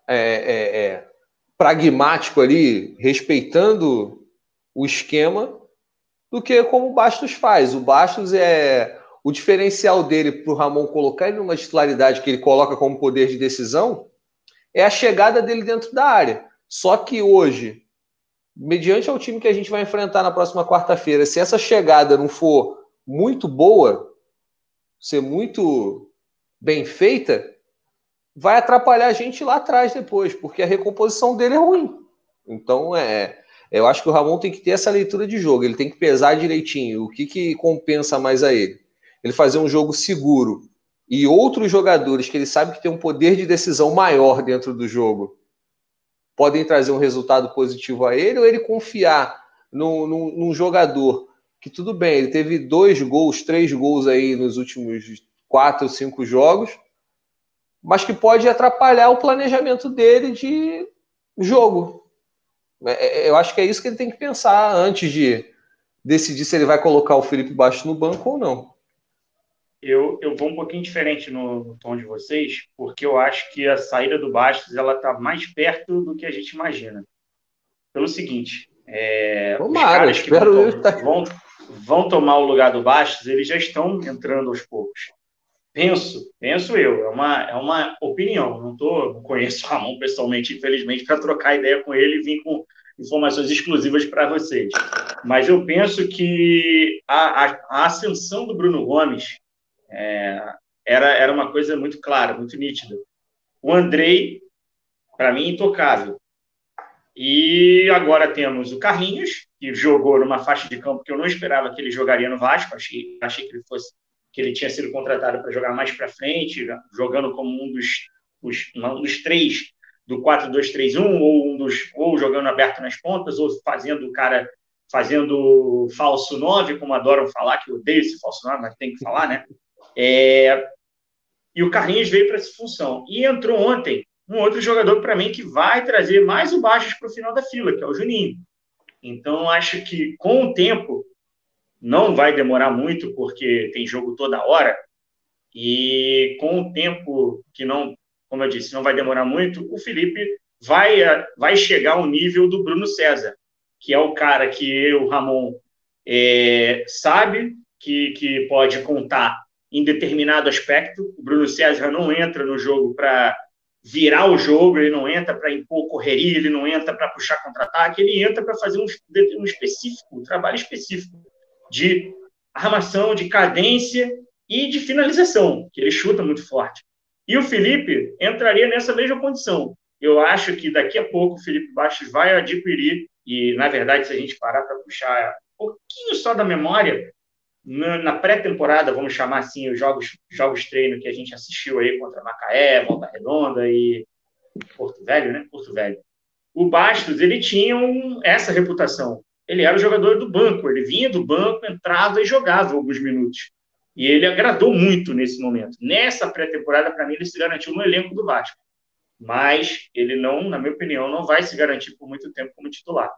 é, é, é, pragmático ali, respeitando o esquema, do que como o Bastos faz. O Bastos é o diferencial dele para o Ramon colocar ele numa titularidade que ele coloca como poder de decisão é a chegada dele dentro da área. Só que hoje, mediante ao time que a gente vai enfrentar na próxima quarta-feira, se essa chegada não for muito boa, ser muito bem feita, vai atrapalhar a gente lá atrás depois, porque a recomposição dele é ruim. Então, é, eu acho que o Ramon tem que ter essa leitura de jogo, ele tem que pesar direitinho o que, que compensa mais a ele. Ele fazer um jogo seguro e outros jogadores que ele sabe que tem um poder de decisão maior dentro do jogo podem trazer um resultado positivo a ele, ou ele confiar num, num, num jogador que tudo bem, ele teve dois gols, três gols aí nos últimos quatro, cinco jogos, mas que pode atrapalhar o planejamento dele de jogo. É, é, eu acho que é isso que ele tem que pensar antes de decidir se ele vai colocar o Felipe Baixo no banco ou não. Eu, eu vou um pouquinho diferente no, no tom de vocês, porque eu acho que a saída do Bastos ela está mais perto do que a gente imagina. Pelo seguinte, é, Tomara, os caras que vão, vão, vão tomar o lugar do Bastos, eles já estão entrando aos poucos. Penso, penso eu, é uma, é uma opinião, não, tô, não conheço o Ramon pessoalmente, infelizmente, para trocar ideia com ele e vir com informações exclusivas para vocês. Mas eu penso que a, a, a ascensão do Bruno Gomes é, era, era uma coisa muito clara, muito nítida. O Andrei, para mim, intocável. E agora temos o Carlinhos, que jogou numa faixa de campo que eu não esperava que ele jogaria no Vasco, achei, achei que ele fosse que ele tinha sido contratado para jogar mais para frente, jogando como um dos, os, um dos três do 4-2-3-1, ou um dos ou jogando aberto nas pontas, ou fazendo o cara fazendo falso 9, como adoram falar, que eu odeio esse falso 9, mas tem que falar, né? É, e o Carlinhos veio para essa função. E entrou ontem um outro jogador para mim que vai trazer mais o baixos para o final da fila, que é o Juninho. Então, acho que com o tempo, não vai demorar muito, porque tem jogo toda hora, e com o tempo que não, como eu disse, não vai demorar muito, o Felipe vai, vai chegar ao nível do Bruno César, que é o cara que eu, Ramon, é, sabe que, que pode contar em determinado aspecto. O Bruno César não entra no jogo para virar o jogo, ele não entra para impor correria, ele não entra para puxar contra-ataque, ele entra para fazer um, um específico, um trabalho específico de armação, de cadência e de finalização, que ele chuta muito forte. E o Felipe entraria nessa mesma condição. Eu acho que daqui a pouco o Felipe Bastos vai adquirir, e na verdade, se a gente parar para puxar um pouquinho só da memória, na pré-temporada, vamos chamar assim, os jogos, jogos treino que a gente assistiu aí contra Macaé, Volta Redonda e Porto Velho, né? Porto Velho. O Bastos, ele tinha um, essa reputação ele era o jogador do banco, ele vinha do banco, entrava e jogava alguns minutos. E ele agradou muito nesse momento. Nessa pré-temporada, para mim, ele se garantiu no elenco do Vasco. Mas ele não, na minha opinião, não vai se garantir por muito tempo como titular.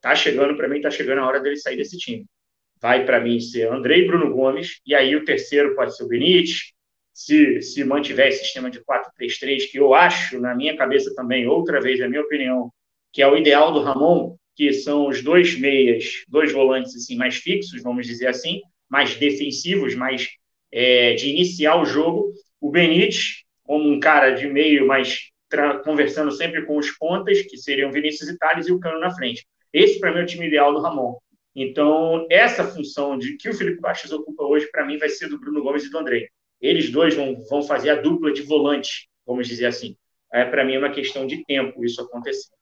Tá chegando, para mim, tá chegando a hora dele sair desse time. Vai, para mim, ser Andrei Bruno Gomes, e aí o terceiro pode ser o Benítez, se, se mantiver esse sistema de 4-3-3, que eu acho, na minha cabeça também, outra vez, na minha opinião, que é o ideal do Ramon, que são os dois meias, dois volantes assim mais fixos, vamos dizer assim, mais defensivos, mais é, de iniciar o jogo. O Benítez, como um cara de meio, mas conversando sempre com os pontas, que seriam Vinícius e Thales, e o Cano na frente. Esse, para mim, é o time ideal do Ramon. Então, essa função de que o Felipe Bastos ocupa hoje, para mim, vai ser do Bruno Gomes e do André. Eles dois vão, vão fazer a dupla de volante, vamos dizer assim. É, para mim, é uma questão de tempo isso acontecer.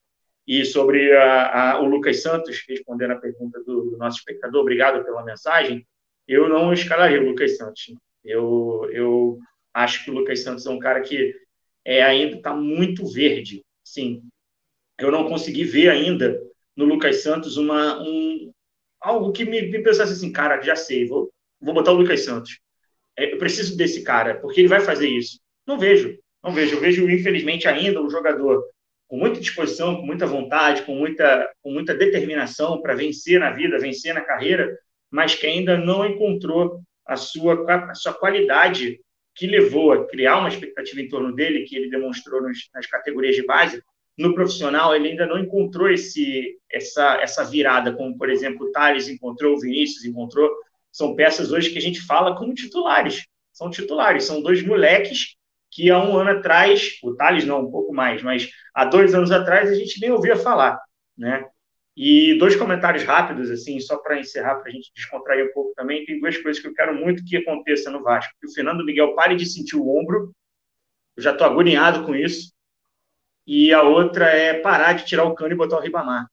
E sobre a, a, o Lucas Santos, respondendo a pergunta do, do, nosso espectador, obrigado pela mensagem, eu não escalaria o Lucas Santos. Eu, eu acho que o Lucas Santos é um cara que é, ainda está muito verde. Sim, eu não consegui ver ainda no Lucas Santos uma, um, algo que me, me pensasse assim, cara, já sei, vou, vou botar o Lucas Santos. É, eu preciso desse cara, porque ele vai fazer isso. Não vejo, não vejo. Eu vejo, infelizmente, ainda um jogador com muita disposição, com muita vontade, com muita, com muita determinação para vencer na vida, vencer na carreira, mas que ainda não encontrou a sua, a sua qualidade que levou a criar uma expectativa em torno dele, que ele demonstrou nos, nas categorias de base, no profissional ele ainda não encontrou esse, essa, essa virada, como, por exemplo, o Thales encontrou, o Vinícius encontrou. São peças hoje que a gente fala como titulares. São titulares, são dois moleques que há um ano atrás, o Thales não, um pouco mais, mas há dois anos atrás a gente nem ouvia falar, né? E dois comentários rápidos, assim, só para encerrar, para a gente descontrair um pouco também. Tem duas coisas que eu quero muito que aconteça no Vasco. Que o Fernando Miguel pare de sentir o ombro. Eu já estou agoniado com isso. E a outra é parar de tirar o cano e botar o Ribamar.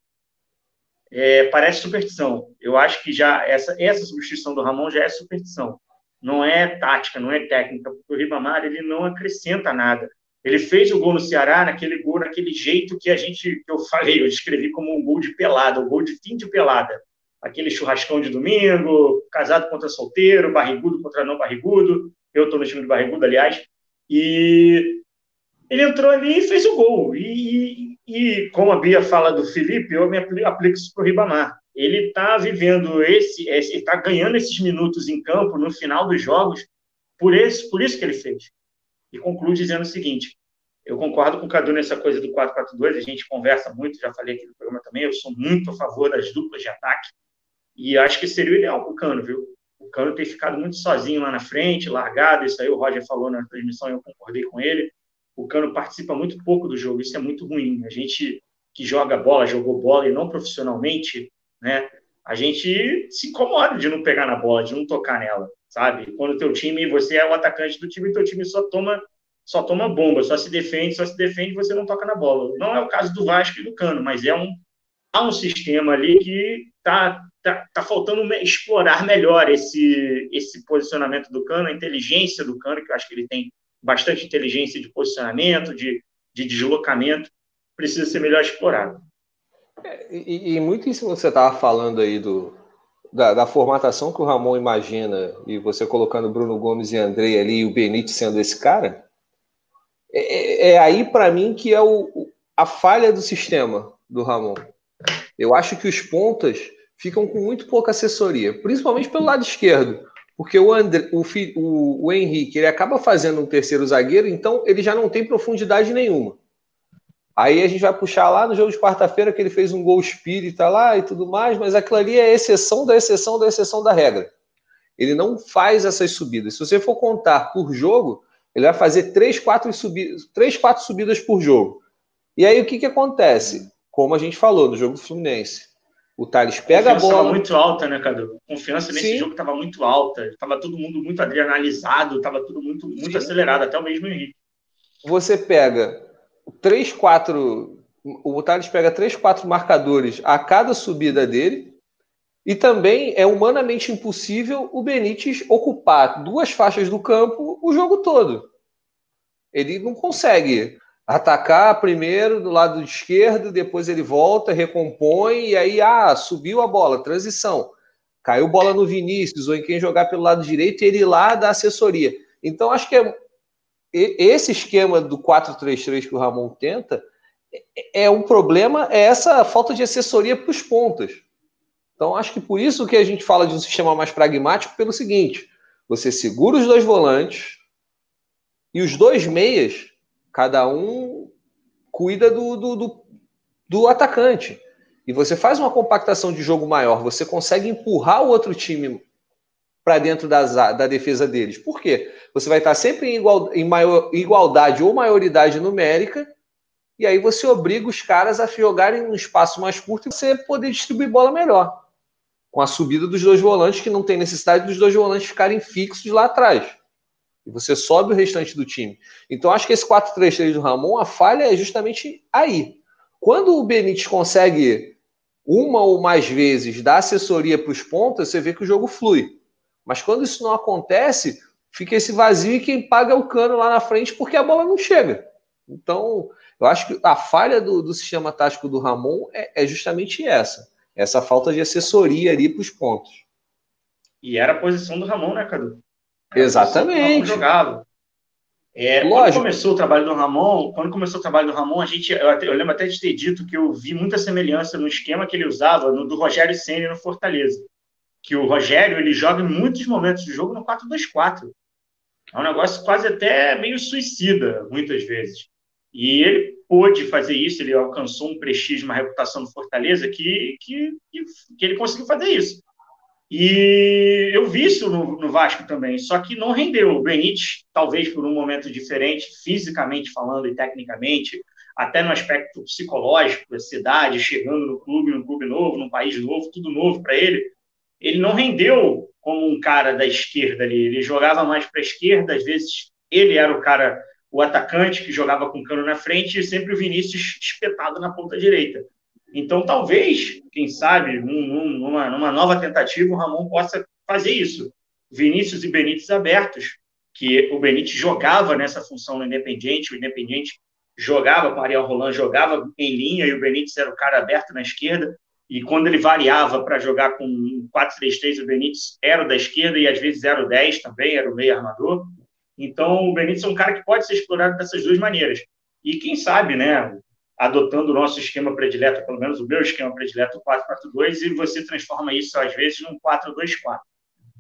É, parece superstição. Eu acho que já essa, essa substituição do Ramon já é superstição. Não é tática, não é técnica, porque o Ribamar ele não acrescenta nada. Ele fez o gol no Ceará, naquele gol, naquele jeito que a gente, que eu falei, eu descrevi como um gol de pelada, um gol de fim de pelada. Aquele churrascão de domingo, casado contra solteiro, barrigudo contra não barrigudo. Eu estou no time do barrigudo, aliás. E ele entrou ali e fez o gol. E, e, como a Bia fala do Felipe, eu me aplico isso para o Ribamar. Ele está vivendo esse, está ganhando esses minutos em campo no final dos jogos por, esse, por isso que ele fez e concluo dizendo o seguinte: eu concordo com o Cadu nessa coisa do 4-4-2, a gente conversa muito, já falei aqui no programa também, eu sou muito a favor das duplas de ataque, e acho que seria o ideal para o Cano, viu? O Cano tem ficado muito sozinho lá na frente, largado, isso aí o Roger falou na transmissão eu concordei com ele. O Cano participa muito pouco do jogo, isso é muito ruim. A gente que joga bola, jogou bola e não profissionalmente, né? A gente se incomoda de não pegar na bola, de não tocar nela sabe? Quando o teu time, você é o atacante do time, teu time só toma só toma bomba, só se defende, só se defende, você não toca na bola. Não é o caso do Vasco e do Cano, mas é um há um sistema ali que tá tá, tá faltando explorar melhor esse esse posicionamento do Cano, a inteligência do Cano, que eu acho que ele tem bastante inteligência de posicionamento, de, de deslocamento, precisa ser melhor explorado. É, e, e muito isso você estava falando aí do, da, da, formatação que o Ramon imagina, e você colocando Bruno Gomes e Andrei ali, e o Benítez sendo esse cara, é, é, é aí para mim que é o, a falha do sistema do Ramon. Eu acho que os pontas ficam com muito pouca assessoria, principalmente pelo lado esquerdo, porque o, André, o, o, o Henrique ele acaba fazendo um terceiro zagueiro, então ele já não tem profundidade nenhuma. Aí a gente vai puxar lá no jogo de quarta-feira que ele fez um gol espírita lá e tudo mais, mas aquilo ali é exceção da exceção da exceção da regra. Ele não faz essas subidas. Se você for contar por jogo, ele vai fazer três, quatro subidas, três, quatro subidas por jogo. E aí o que, que acontece? Como a gente falou no jogo do Fluminense. O Thales pega a, a bola. Estava muito alta, né, Cadu? A confiança nesse Sim. jogo estava muito alta. Estava todo mundo muito adrenalizado, estava tudo muito, muito acelerado, até o mesmo Henrique. Você pega três, quatro. O Thales pega três, quatro marcadores a cada subida dele. E também é humanamente impossível o Benítez ocupar duas faixas do campo o jogo todo. Ele não consegue atacar primeiro do lado esquerdo, depois ele volta, recompõe, e aí, ah, subiu a bola, transição. Caiu bola no Vinícius, ou em quem jogar pelo lado direito, ele lá dá assessoria. Então, acho que é esse esquema do 4-3-3 que o Ramon tenta é, é um problema, é essa falta de assessoria para os pontas. Então, acho que por isso que a gente fala de um sistema mais pragmático, pelo seguinte: você segura os dois volantes e os dois meias, cada um cuida do, do, do, do atacante. E você faz uma compactação de jogo maior, você consegue empurrar o outro time para dentro das, da defesa deles. Por quê? Você vai estar sempre em, igual, em maior, igualdade ou maioridade numérica, e aí você obriga os caras a jogarem um espaço mais curto e você poder distribuir bola melhor. Com a subida dos dois volantes, que não tem necessidade dos dois volantes ficarem fixos lá atrás. E você sobe o restante do time. Então, acho que esse 4-3-3 do Ramon, a falha é justamente aí. Quando o Benítez consegue uma ou mais vezes dar assessoria para os pontas, você vê que o jogo flui. Mas quando isso não acontece, fica esse vazio e quem paga é o cano lá na frente porque a bola não chega. Então, eu acho que a falha do, do sistema tático do Ramon é, é, justamente essa. Essa falta de assessoria ali para os pontos. E era a posição do Ramon, né, Cadu? Era Exatamente. É, quando começou o trabalho do Ramon, quando começou o trabalho do Ramon, a gente, eu, eu, lembro até de ter dito que eu vi muita semelhança no esquema que ele usava no do Rogério Ceni no Fortaleza que o Rogério ele joga em muitos momentos do jogo no 4-2-4. É um negócio quase até meio suicida, muitas vezes. E ele pôde fazer isso, ele alcançou um prestígio, uma reputação do Fortaleza que, que, que ele conseguiu fazer isso. E eu vi isso no, no, Vasco também, só que não rendeu. O Benítez, talvez por um momento diferente, fisicamente falando e tecnicamente, até no aspecto psicológico, da cidade, chegando no clube, num clube novo, num país novo, tudo novo para ele, ele não rendeu como um cara da esquerda ali. Ele jogava mais para a esquerda, às vezes ele era o cara, o atacante que jogava com o cano na frente e sempre o Vinícius espetado na ponta direita. Então, talvez, quem sabe, numa, numa nova tentativa, o Ramon possa fazer isso. Vinícius e Benítez abertos, que o Benítez jogava nessa função no Independiente, o Independiente jogava com o Ariel Roland, jogava em linha e o Benítez era o cara aberto na esquerda. E quando ele variava para jogar com 4-3-3, o Benítez era o da esquerda e às vezes era o 10 também, era o meio armador. Então, o Benítez é um cara que pode ser explorado dessas duas maneiras. E quem sabe, né, adotando o nosso esquema predileto, pelo menos o meu esquema predileto, o 4-4-2, e você transforma isso, às vezes, num 4-2-4.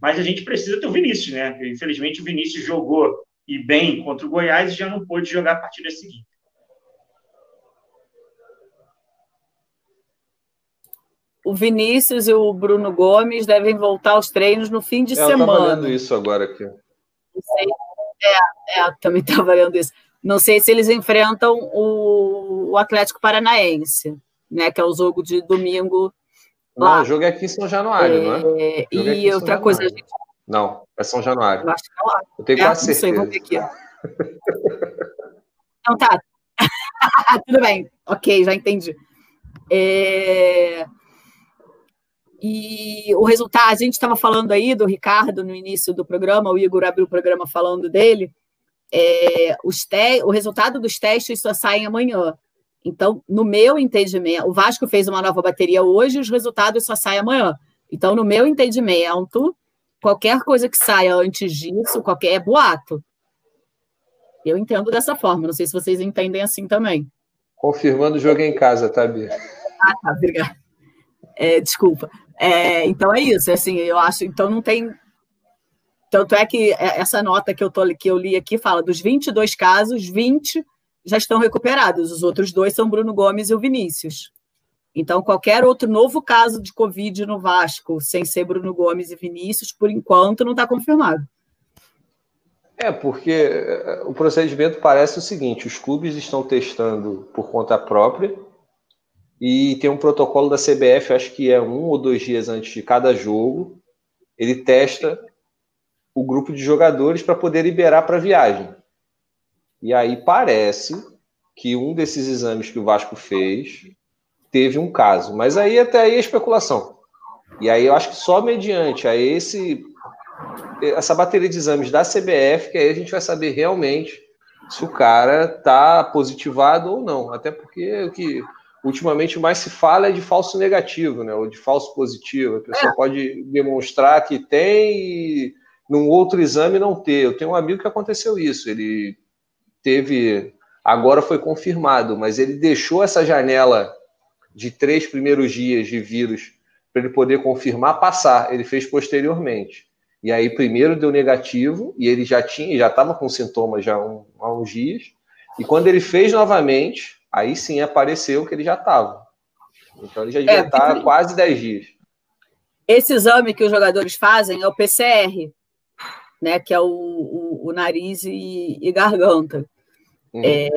Mas a gente precisa ter o Vinícius, né? Infelizmente, o Vinícius jogou e bem contra o Goiás e já não pôde jogar a partida seguinte. o Vinícius e o Bruno Gomes devem voltar aos treinos no fim de é, semana. Eu estava isso agora aqui. Não sei. É, é também estava lendo isso. Não sei se eles enfrentam o, o, Atlético Paranaense, né? Que é o jogo de domingo. Lá. Não, o jogo é aqui em São Januário, é, não é? E outra coisa, gente. Não, é São Januário. Eu acho que é lá. Eu tenho é, quase certeza. Sei, vou ver aqui. então tá. Tudo bem. Ok, já entendi. É... E o resultado, a gente estava falando aí do Ricardo no início do programa, o Igor abriu o programa falando dele. É, o resultado dos testes só saem amanhã. Então, no meu entendimento, o Vasco fez uma nova bateria hoje, os resultados só saem amanhã. Então, no meu entendimento, qualquer coisa que saia antes disso, qualquer é boato. Eu entendo dessa forma, não sei se vocês entendem assim também. Confirmando o jogo em casa, tá, Bia? Ah, tá, obrigada. É, desculpa. É, então é isso, assim, eu acho, então não tem. Tanto é que é, essa nota que eu, tô, que eu li aqui fala dos 22 casos, 20 já estão recuperados, os outros dois são Bruno Gomes e o Vinícius. Então, qualquer outro novo caso de Covid no Vasco, sem ser Bruno Gomes e Vinícius, por enquanto não está confirmado. É, porque é, o procedimento parece o seguinte: os clubes estão testando por conta própria e tem um protocolo da CBF, acho que é um ou dois dias antes de cada jogo, ele testa o grupo de jogadores para poder liberar para viagem. E aí parece que um desses exames que o Vasco fez teve um caso, mas aí até aí é especulação. E aí eu acho que só mediante a esse essa bateria de exames da CBF que aí a gente vai saber realmente se o cara tá positivado ou não. Até porque o que ultimamente mais se fala é de falso negativo, né? Ou de falso positivo. A pessoa é. pode demonstrar que tem e num outro exame não ter. Eu tenho um amigo que aconteceu isso. Ele teve, agora foi confirmado, mas ele deixou essa janela de três primeiros dias de vírus para ele poder confirmar passar. Ele fez posteriormente. E aí primeiro deu negativo e ele já tinha, já estava com sintomas já um, há uns dias. E quando ele fez novamente, aí sim apareceu que ele já estava. Então ele já devia é, estar quase 10 dias. Esse exame que os jogadores fazem é o PCR, né? Que é o, o, o nariz e, e garganta. Uhum. É,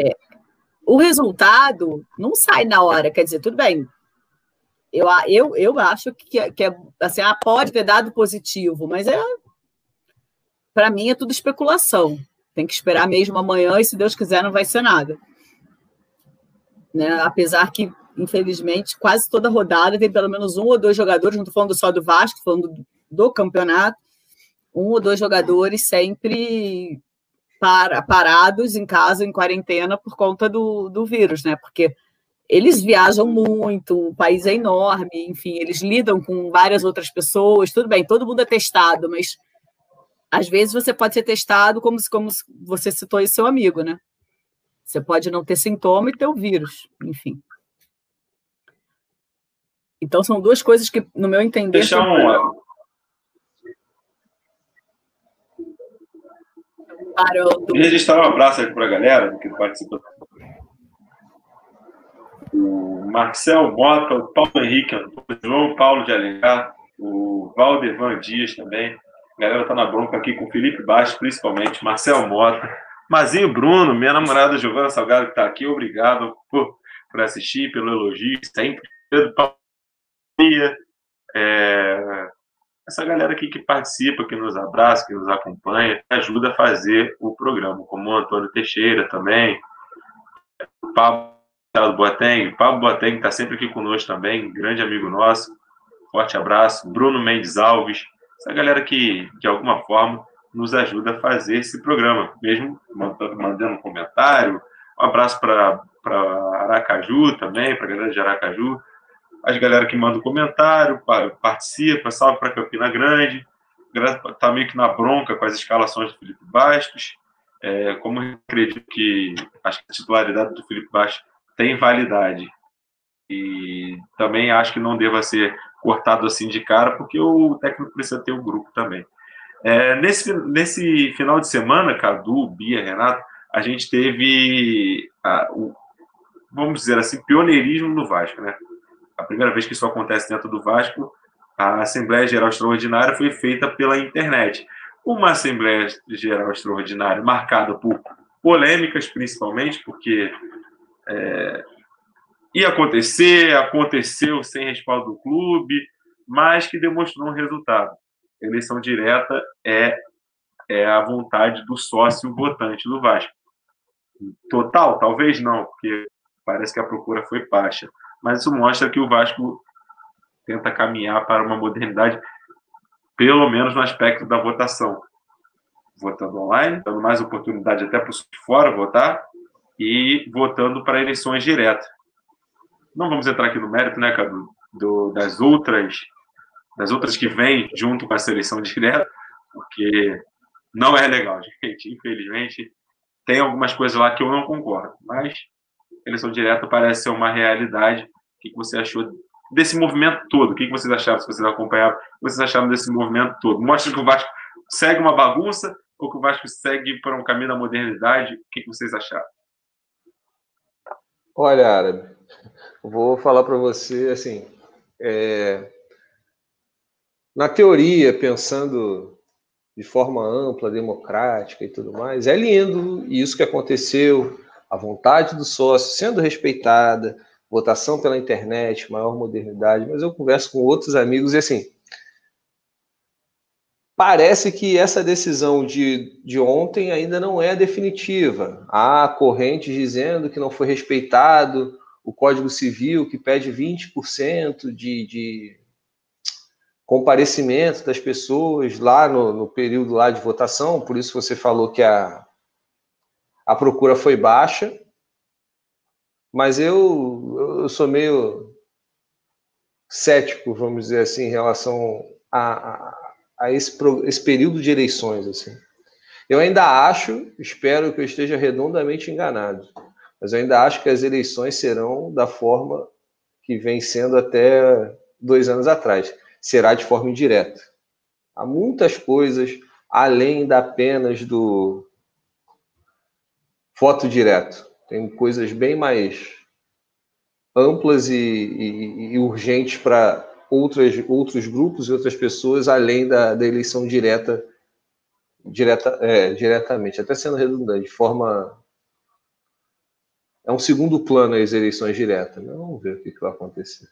o resultado não sai na hora, quer dizer, tudo bem. Eu, eu, eu acho que, que é assim, ah, pode ter dado positivo, mas é para mim é tudo especulação. Tem que esperar mesmo amanhã e se Deus quiser não vai ser nada né? Apesar que, infelizmente, quase toda rodada tem pelo menos um ou dois jogadores, não estou falando só do Vasco, falando do, do campeonato, um ou dois jogadores sempre para, parados em casa, em quarentena, por conta do, do vírus, né? Porque eles viajam muito, o país é enorme, enfim, eles lidam com várias outras pessoas, tudo bem, todo mundo é testado, mas às vezes você pode ser testado como, como você citou aí seu amigo, né? Você pode não ter sintoma e ter o vírus, enfim. Então, são duas coisas que, no meu entender. Deixa um... preparando. E registrar um abraço aqui para a galera que participa. O Marcel Mota, o Paulo Henrique, o João Paulo de Alencar, o Valdevan Dias também. A galera tá na bronca aqui com o Felipe Baixo, principalmente, Marcel Mota, Mazinho Bruno, minha namorada Giovana Salgado, que está aqui, obrigado por, por assistir, pelo elogio, sempre. Pedro é, essa galera aqui que participa, que nos abraça, que nos acompanha, ajuda a fazer o programa, como o Antônio Teixeira também, o Pablo Boateng, Pablo Boateng está sempre aqui conosco também, grande amigo nosso, forte abraço, Bruno Mendes Alves, essa galera que, de alguma forma, nos ajuda a fazer esse programa, mesmo mandando um comentário, um abraço para Aracaju também, para a galera de Aracaju, as galera que manda um comentário, participa, salve para Campina Grande, está meio que na bronca com as escalações do Felipe Bastos. É, como eu acredito que a titularidade do Felipe Bastos tem validade e também acho que não deva ser cortado assim de cara, porque o técnico precisa ter o um grupo também. É, nesse, nesse final de semana, Cadu, Bia, Renato, a gente teve, a, o, vamos dizer assim, pioneirismo no Vasco, né? A primeira vez que isso acontece dentro do Vasco, a Assembleia Geral Extraordinária foi feita pela internet. Uma Assembleia Geral Extraordinária marcada por polêmicas, principalmente, porque é, ia acontecer, aconteceu sem respaldo do clube, mas que demonstrou um resultado. Eleição direta é, é a vontade do sócio votante do Vasco. Total? Talvez não, porque parece que a procura foi baixa mas isso mostra que o Vasco tenta caminhar para uma modernidade, pelo menos no aspecto da votação. Votando online, dando mais oportunidade até para os fora votar, e votando para eleições diretas. Não vamos entrar aqui no mérito, né, Cadu, do, das outras das outras que vêm junto com essa eleição direta, porque não é legal, gente. Infelizmente, tem algumas coisas lá que eu não concordo, mas eleição direta parece ser uma realidade. O que você achou desse movimento todo? O que vocês acharam, se vocês acompanharam? O que vocês acharam desse movimento todo? Mostra que o Vasco segue uma bagunça ou que o Vasco segue para um caminho da modernidade? O que vocês acharam? Olha, Árabe, vou falar para você assim. É... Na teoria, pensando de forma ampla, democrática e tudo mais, é lindo isso que aconteceu a vontade do sócio sendo respeitada, votação pela internet, maior modernidade, mas eu converso com outros amigos e assim, parece que essa decisão de, de ontem ainda não é definitiva. Há correntes dizendo que não foi respeitado o Código Civil, que pede 20% de, de comparecimento das pessoas lá no, no período lá de votação, por isso você falou que a, a procura foi baixa, mas eu, eu sou meio cético, vamos dizer assim, em relação a, a, a esse, esse período de eleições. Assim. Eu ainda acho, espero que eu esteja redondamente enganado, mas eu ainda acho que as eleições serão da forma que vem sendo até dois anos atrás. Será de forma indireta. Há muitas coisas além da apenas do, foto direto. Tem coisas bem mais amplas e, e, e urgentes para outros grupos e outras pessoas, além da, da eleição direta, direta, é, diretamente, até sendo redundante, de forma. É um segundo plano as eleições diretas. Né? Vamos ver o que, que vai acontecer.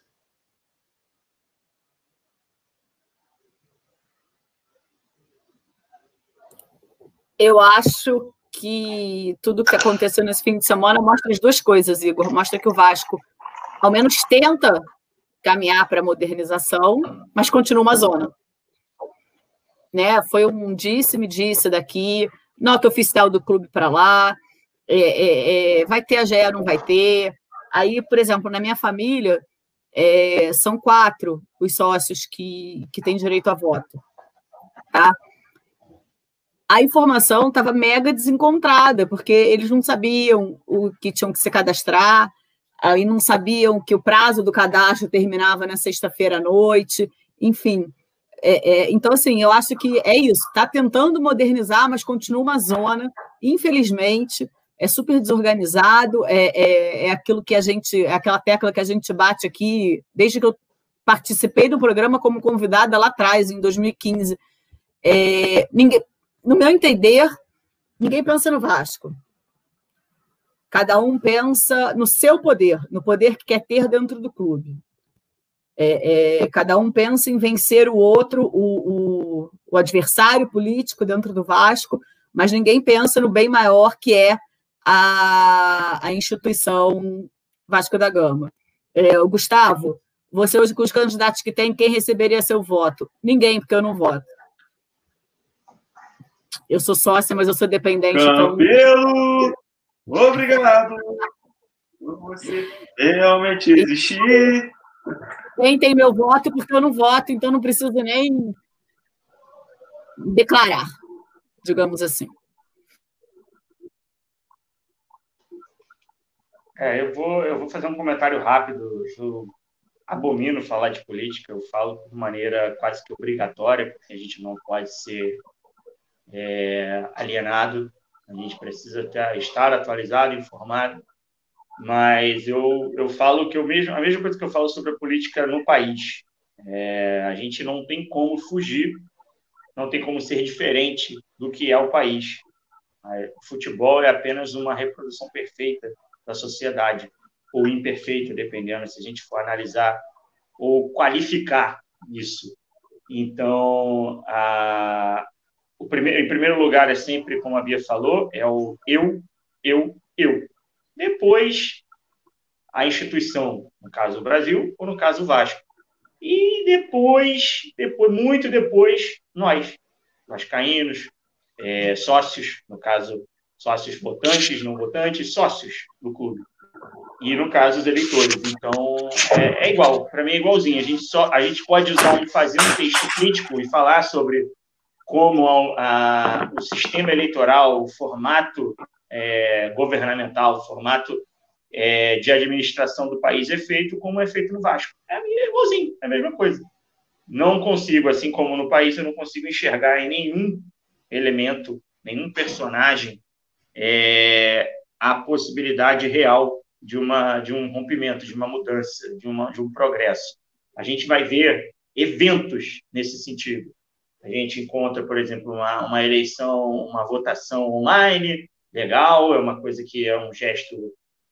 Eu acho que tudo que aconteceu nesse fim de semana mostra as duas coisas, Igor. Mostra que o Vasco, ao menos, tenta caminhar para a modernização, mas continua uma zona. Né? Foi um disse-me disse daqui, nota oficial do clube para lá, é, é, é, vai ter a GE, não vai ter. Aí, por exemplo, na minha família, é, são quatro os sócios que, que têm direito a voto. Tá? A informação estava mega desencontrada, porque eles não sabiam o que tinham que se cadastrar, aí não sabiam que o prazo do cadastro terminava na sexta-feira à noite, enfim. É, é, então, assim, eu acho que é isso. Está tentando modernizar, mas continua uma zona, infelizmente, é super desorganizado, é, é, é, aquilo que a gente, é aquela tecla que a gente bate aqui, desde que eu participei do programa como convidada lá atrás, em 2015. É, ninguém, no meu entender, ninguém pensa no Vasco. Cada um pensa no seu poder, no poder que quer ter dentro do clube. É, é, cada um pensa em vencer o outro, o, o, o, adversário político dentro do Vasco, mas ninguém pensa no bem maior que é a, a instituição Vasco da Gama. É, Gustavo, você hoje com os candidatos que tem, quem receberia seu voto? Ninguém, porque eu não voto. Eu sou sócia, mas eu sou dependente. Campelo, então... obrigado por você realmente existir. Quem tem meu voto, porque eu não voto, então não preciso nem declarar, digamos assim. É, eu vou, eu vou fazer um comentário rápido. Eu abomino falar de política, eu falo de maneira quase que obrigatória, porque a gente não pode ser é, alienado, a gente precisa ter, estar atualizado, informado, mas eu, eu falo que eu mesmo, a mesma coisa que eu falo sobre a política no país. É, a gente não tem como fugir, não tem como ser diferente do que é o país. O futebol é apenas uma reprodução perfeita da sociedade, ou imperfeita, dependendo se a gente for analisar ou qualificar isso. Então, a, o primeiro, em primeiro lugar é sempre, como a Bia falou, é o eu, eu, eu. Depois, a instituição, no caso o Brasil, ou no caso o Vasco. E depois, depois muito depois, nós, vascaínos, é, sócios, no caso, sócios votantes, não votantes, sócios do clube. E, no caso, os eleitores. Então, é, é igual, para mim é igualzinho. A gente, só, a gente pode usar fazer um texto crítico e falar sobre como a, a, o sistema eleitoral, o formato é, governamental, o formato é, de administração do país é feito como é feito no Vasco. É, é igualzinho, é a mesma coisa. Não consigo, assim como no país, eu não consigo enxergar em nenhum elemento, nenhum personagem, é, a possibilidade real de, uma, de um rompimento, de uma mudança, de, uma, de um progresso. A gente vai ver eventos nesse sentido. A gente encontra, por exemplo, uma, uma eleição, uma votação online, legal, é uma coisa que é um gesto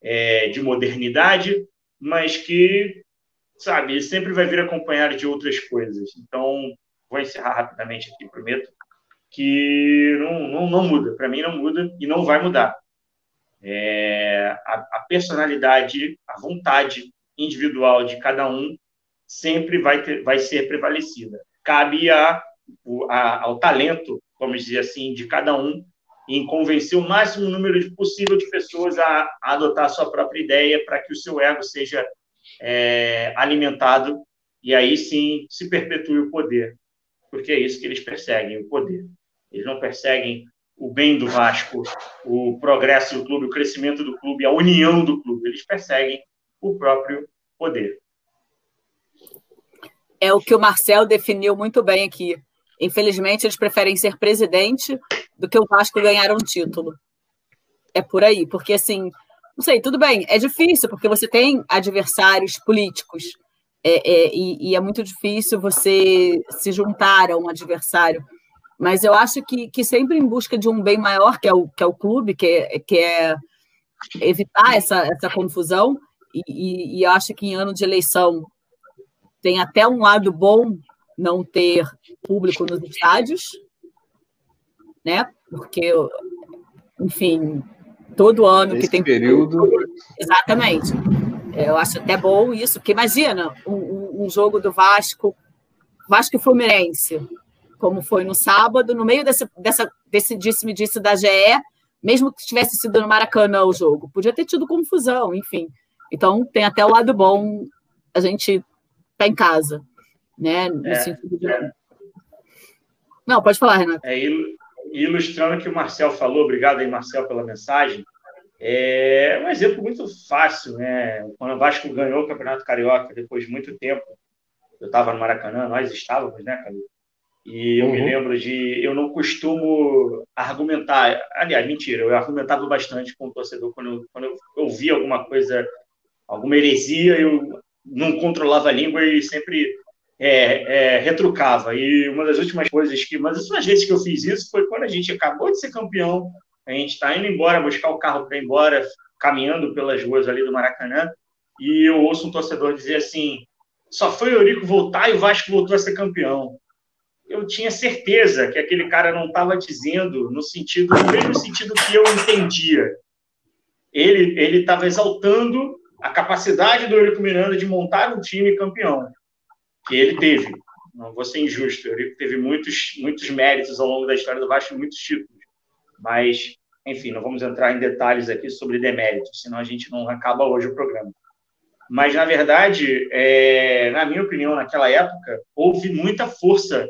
é, de modernidade, mas que, sabe, sempre vai vir acompanhado de outras coisas. Então, vou encerrar rapidamente aqui, prometo, que não, não, não muda, para mim não muda e não vai mudar. É, a, a, personalidade, a vontade individual de cada um sempre vai, ter, vai ser prevalecida. Cabe a o, a, ao talento, vamos dizer assim, de cada um em convencer o máximo número possível de pessoas a, a adotar a sua própria ideia para que o seu ego seja é, alimentado e aí sim se perpetue o poder, porque é isso que eles perseguem, o poder. Eles não perseguem o bem do Vasco, o progresso do clube, o crescimento do clube, a união do clube. Eles perseguem o próprio poder. É o que o Marcel definiu muito bem aqui. Infelizmente, eles preferem ser presidente do que o Vasco ganhar um título. É por aí, porque assim, não sei, tudo bem, é difícil, porque você tem adversários políticos, é, é, e, e, é muito difícil você se juntar a um adversário. Mas eu acho que, que sempre em busca de um bem maior, que é o, que é o clube, que é, que é evitar essa, essa confusão, e, e, e acho que em ano de eleição tem até um lado bom não ter público nos estádios, né? Porque, enfim, todo ano Esse que tem período. Público, exatamente. Eu acho até bom isso, porque imagina um, um jogo do Vasco, Vasco e Fluminense, como foi no sábado, no meio desse, dessa, desse disse-me-disse da GE, mesmo que tivesse sido no Maracanã o jogo, podia ter tido confusão, enfim. Então, tem até o lado bom, a gente tá em casa né? No é, sentido de... é. Não, pode falar, Renato. É, ilustrando o que o Marcel falou, obrigado aí, Marcel, pela mensagem. É um exemplo muito fácil, né? Quando o Vasco ganhou o Campeonato Carioca depois de muito tempo, eu estava no Maracanã, nós estávamos, né, E eu uhum. me lembro de. Eu não costumo argumentar. Aliás, mentira, eu não costumo argumentar. Aliás, mentira, eu argumentava bastante com o torcedor quando eu, quando eu ouvia alguma coisa, alguma heresia, eu não controlava a língua e sempre é, é, retrucava. E uma das últimas coisas que. Mas as últimas vezes que eu fiz isso foi quando a gente acabou de ser campeão, a gente está indo embora, buscar o carro para ir embora, caminhando pelas ruas ali do Maracanã, e eu ouço um torcedor dizer assim: só foi o Eurico voltar e o Vasco voltou a ser campeão. Eu tinha certeza que aquele cara não estava dizendo no sentido, no mesmo sentido que eu entendia. Ele estava exaltando a capacidade do Eurico Miranda de montar um time campeão, que ele teve. Não vou ser injusto, Eurico teve muitos muitos méritos ao longo da história do Vasco, muitos títulos. Mas, enfim, não vamos entrar em detalhes aqui sobre deméritos, senão a gente não acaba hoje o programa. Mas, na verdade, é, na minha opinião, naquela época, houve muita força,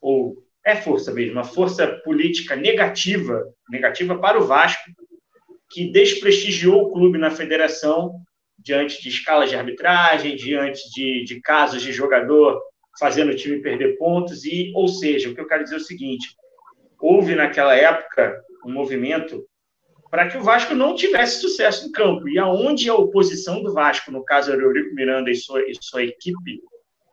ou é força mesmo, uma força política negativa, negativa para o Vasco, que desprestigiou o clube na federação diante de escalas de arbitragem, diante de, de casos de jogador fazendo o time perder pontos, e, ou seja, o que eu quero dizer é o seguinte: houve naquela época um movimento para que o Vasco não tivesse sucesso em campo. E aonde a oposição do Vasco, no caso Eurico Miranda e sua, e sua equipe,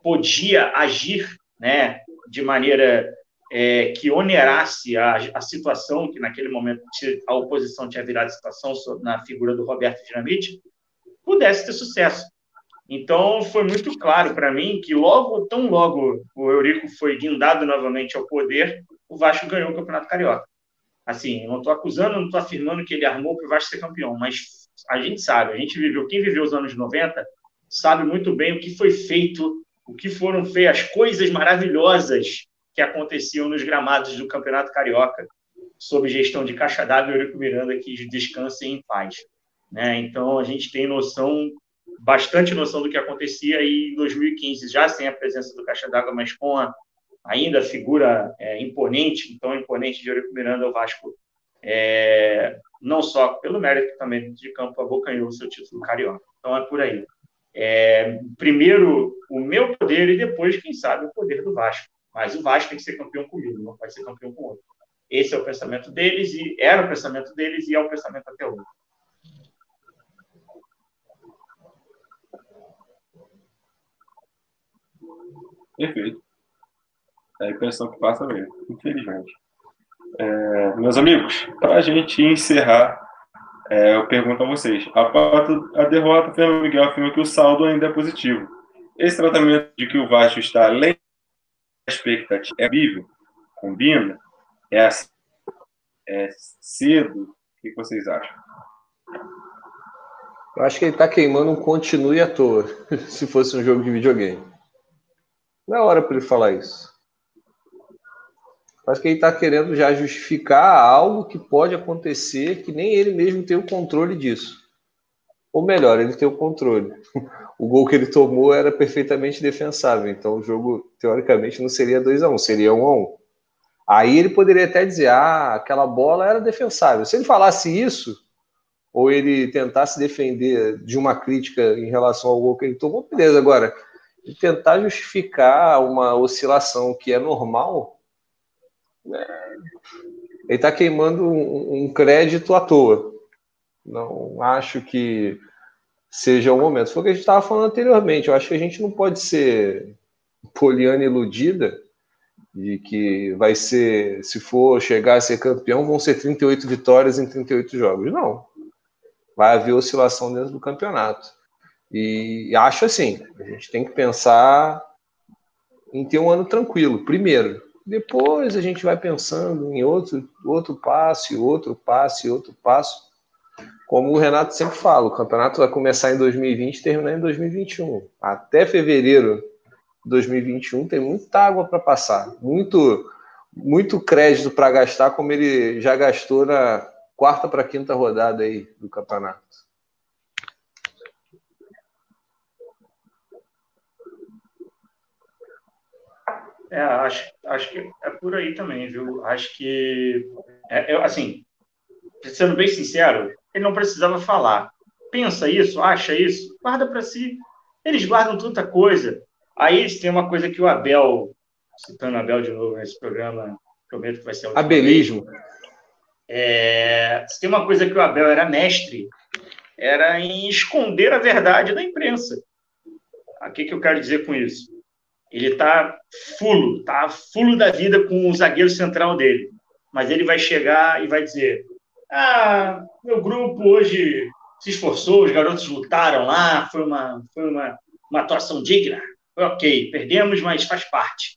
podia agir né, de maneira é, que onerasse a, a situação, que naquele momento a oposição tinha virado situação na figura do Roberto Dinamite, pudesse ter sucesso. Então, foi muito claro para mim que logo, tão logo o Eurico foi guindado novamente ao poder, o Vasco ganhou o Campeonato Carioca. Assim, eu não estou acusando, não estou afirmando que ele armou para o Vasco ser campeão, mas a gente sabe, a gente viveu, quem viveu os anos 90 sabe muito bem o que foi feito, o que foram feitas, as coisas maravilhosas que aconteciam nos gramados do Campeonato Carioca, sob gestão de Caixa d'Água e Eurico Miranda, que descansem em paz. Né? Então, a gente tem noção, bastante noção do que acontecia aí em 2015, já sem a presença do Caixa d'Água, mas com a ainda figura é, imponente, tão imponente de Eurico Miranda, o Vasco, é, não só pelo mérito também de campo, abocanhou o seu título carioca. Então é por aí. É, primeiro o meu poder e depois, quem sabe, o poder do Vasco. Mas o Vasco tem que ser campeão comigo, não pode ser campeão com outro. Esse é o pensamento deles e era o pensamento deles e é o pensamento até hoje. Perfeito. É a impressão que passa mesmo, infelizmente. É, meus amigos, para a gente encerrar, é, eu pergunto a vocês: após a derrota, Fernando Miguel afirma que o saldo ainda é positivo. Esse tratamento de que o Vasco está além da expectativa é vivo? Combina? É, assim, é cedo? O que vocês acham? Eu acho que ele está queimando um continue à toa, se fosse um jogo de videogame. Não é hora para ele falar isso. Acho que ele está querendo já justificar algo que pode acontecer que nem ele mesmo tem o controle disso. Ou melhor, ele tem o controle. O gol que ele tomou era perfeitamente defensável, então o jogo, teoricamente, não seria 2 a 1 um, seria 1 um a 1 um. Aí ele poderia até dizer, ah, aquela bola era defensável. Se ele falasse isso, ou ele tentasse defender de uma crítica em relação ao gol que ele tomou, beleza. Agora, tentar justificar uma oscilação que é normal, ele está queimando um, um, crédito à toa. Não acho que seja o momento. Foi o que a gente estava falando anteriormente. Eu acho que a gente não pode ser poliana iludida de que vai ser, se for chegar a ser campeão, vão ser 38 vitórias em 38 jogos. Não. Vai haver oscilação dentro do campeonato. E acho assim, a gente tem que pensar em ter um ano tranquilo, primeiro. Depois a gente vai pensando em outro, outro passo, outro passo, outro passo. Como o Renato sempre fala, o campeonato vai começar em 2020 e terminar em 2021. Até fevereiro de 2021 tem muita água para passar, muito, muito crédito para gastar, como ele já gastou na quarta para quinta rodada aí do campeonato. É, acho, acho que é por aí também, viu? Acho que, é, eu, assim, sendo bem sincero, ele não precisava falar. Pensa isso, acha isso, guarda para si. Eles guardam tanta coisa. Aí tem uma coisa que o Abel citando Abel de novo nesse programa, prometo que vai ser o Abelismo. É, se tem uma coisa que o Abel era mestre, era em esconder a verdade da imprensa. O que, que eu quero dizer com isso? Ele está fulo, tá fulo da vida com o zagueiro central dele. Mas ele vai chegar e vai dizer: Ah, meu grupo hoje se esforçou, os garotos lutaram lá, foi uma, foi uma, uma atuação digna. Foi ok, perdemos, mas faz parte.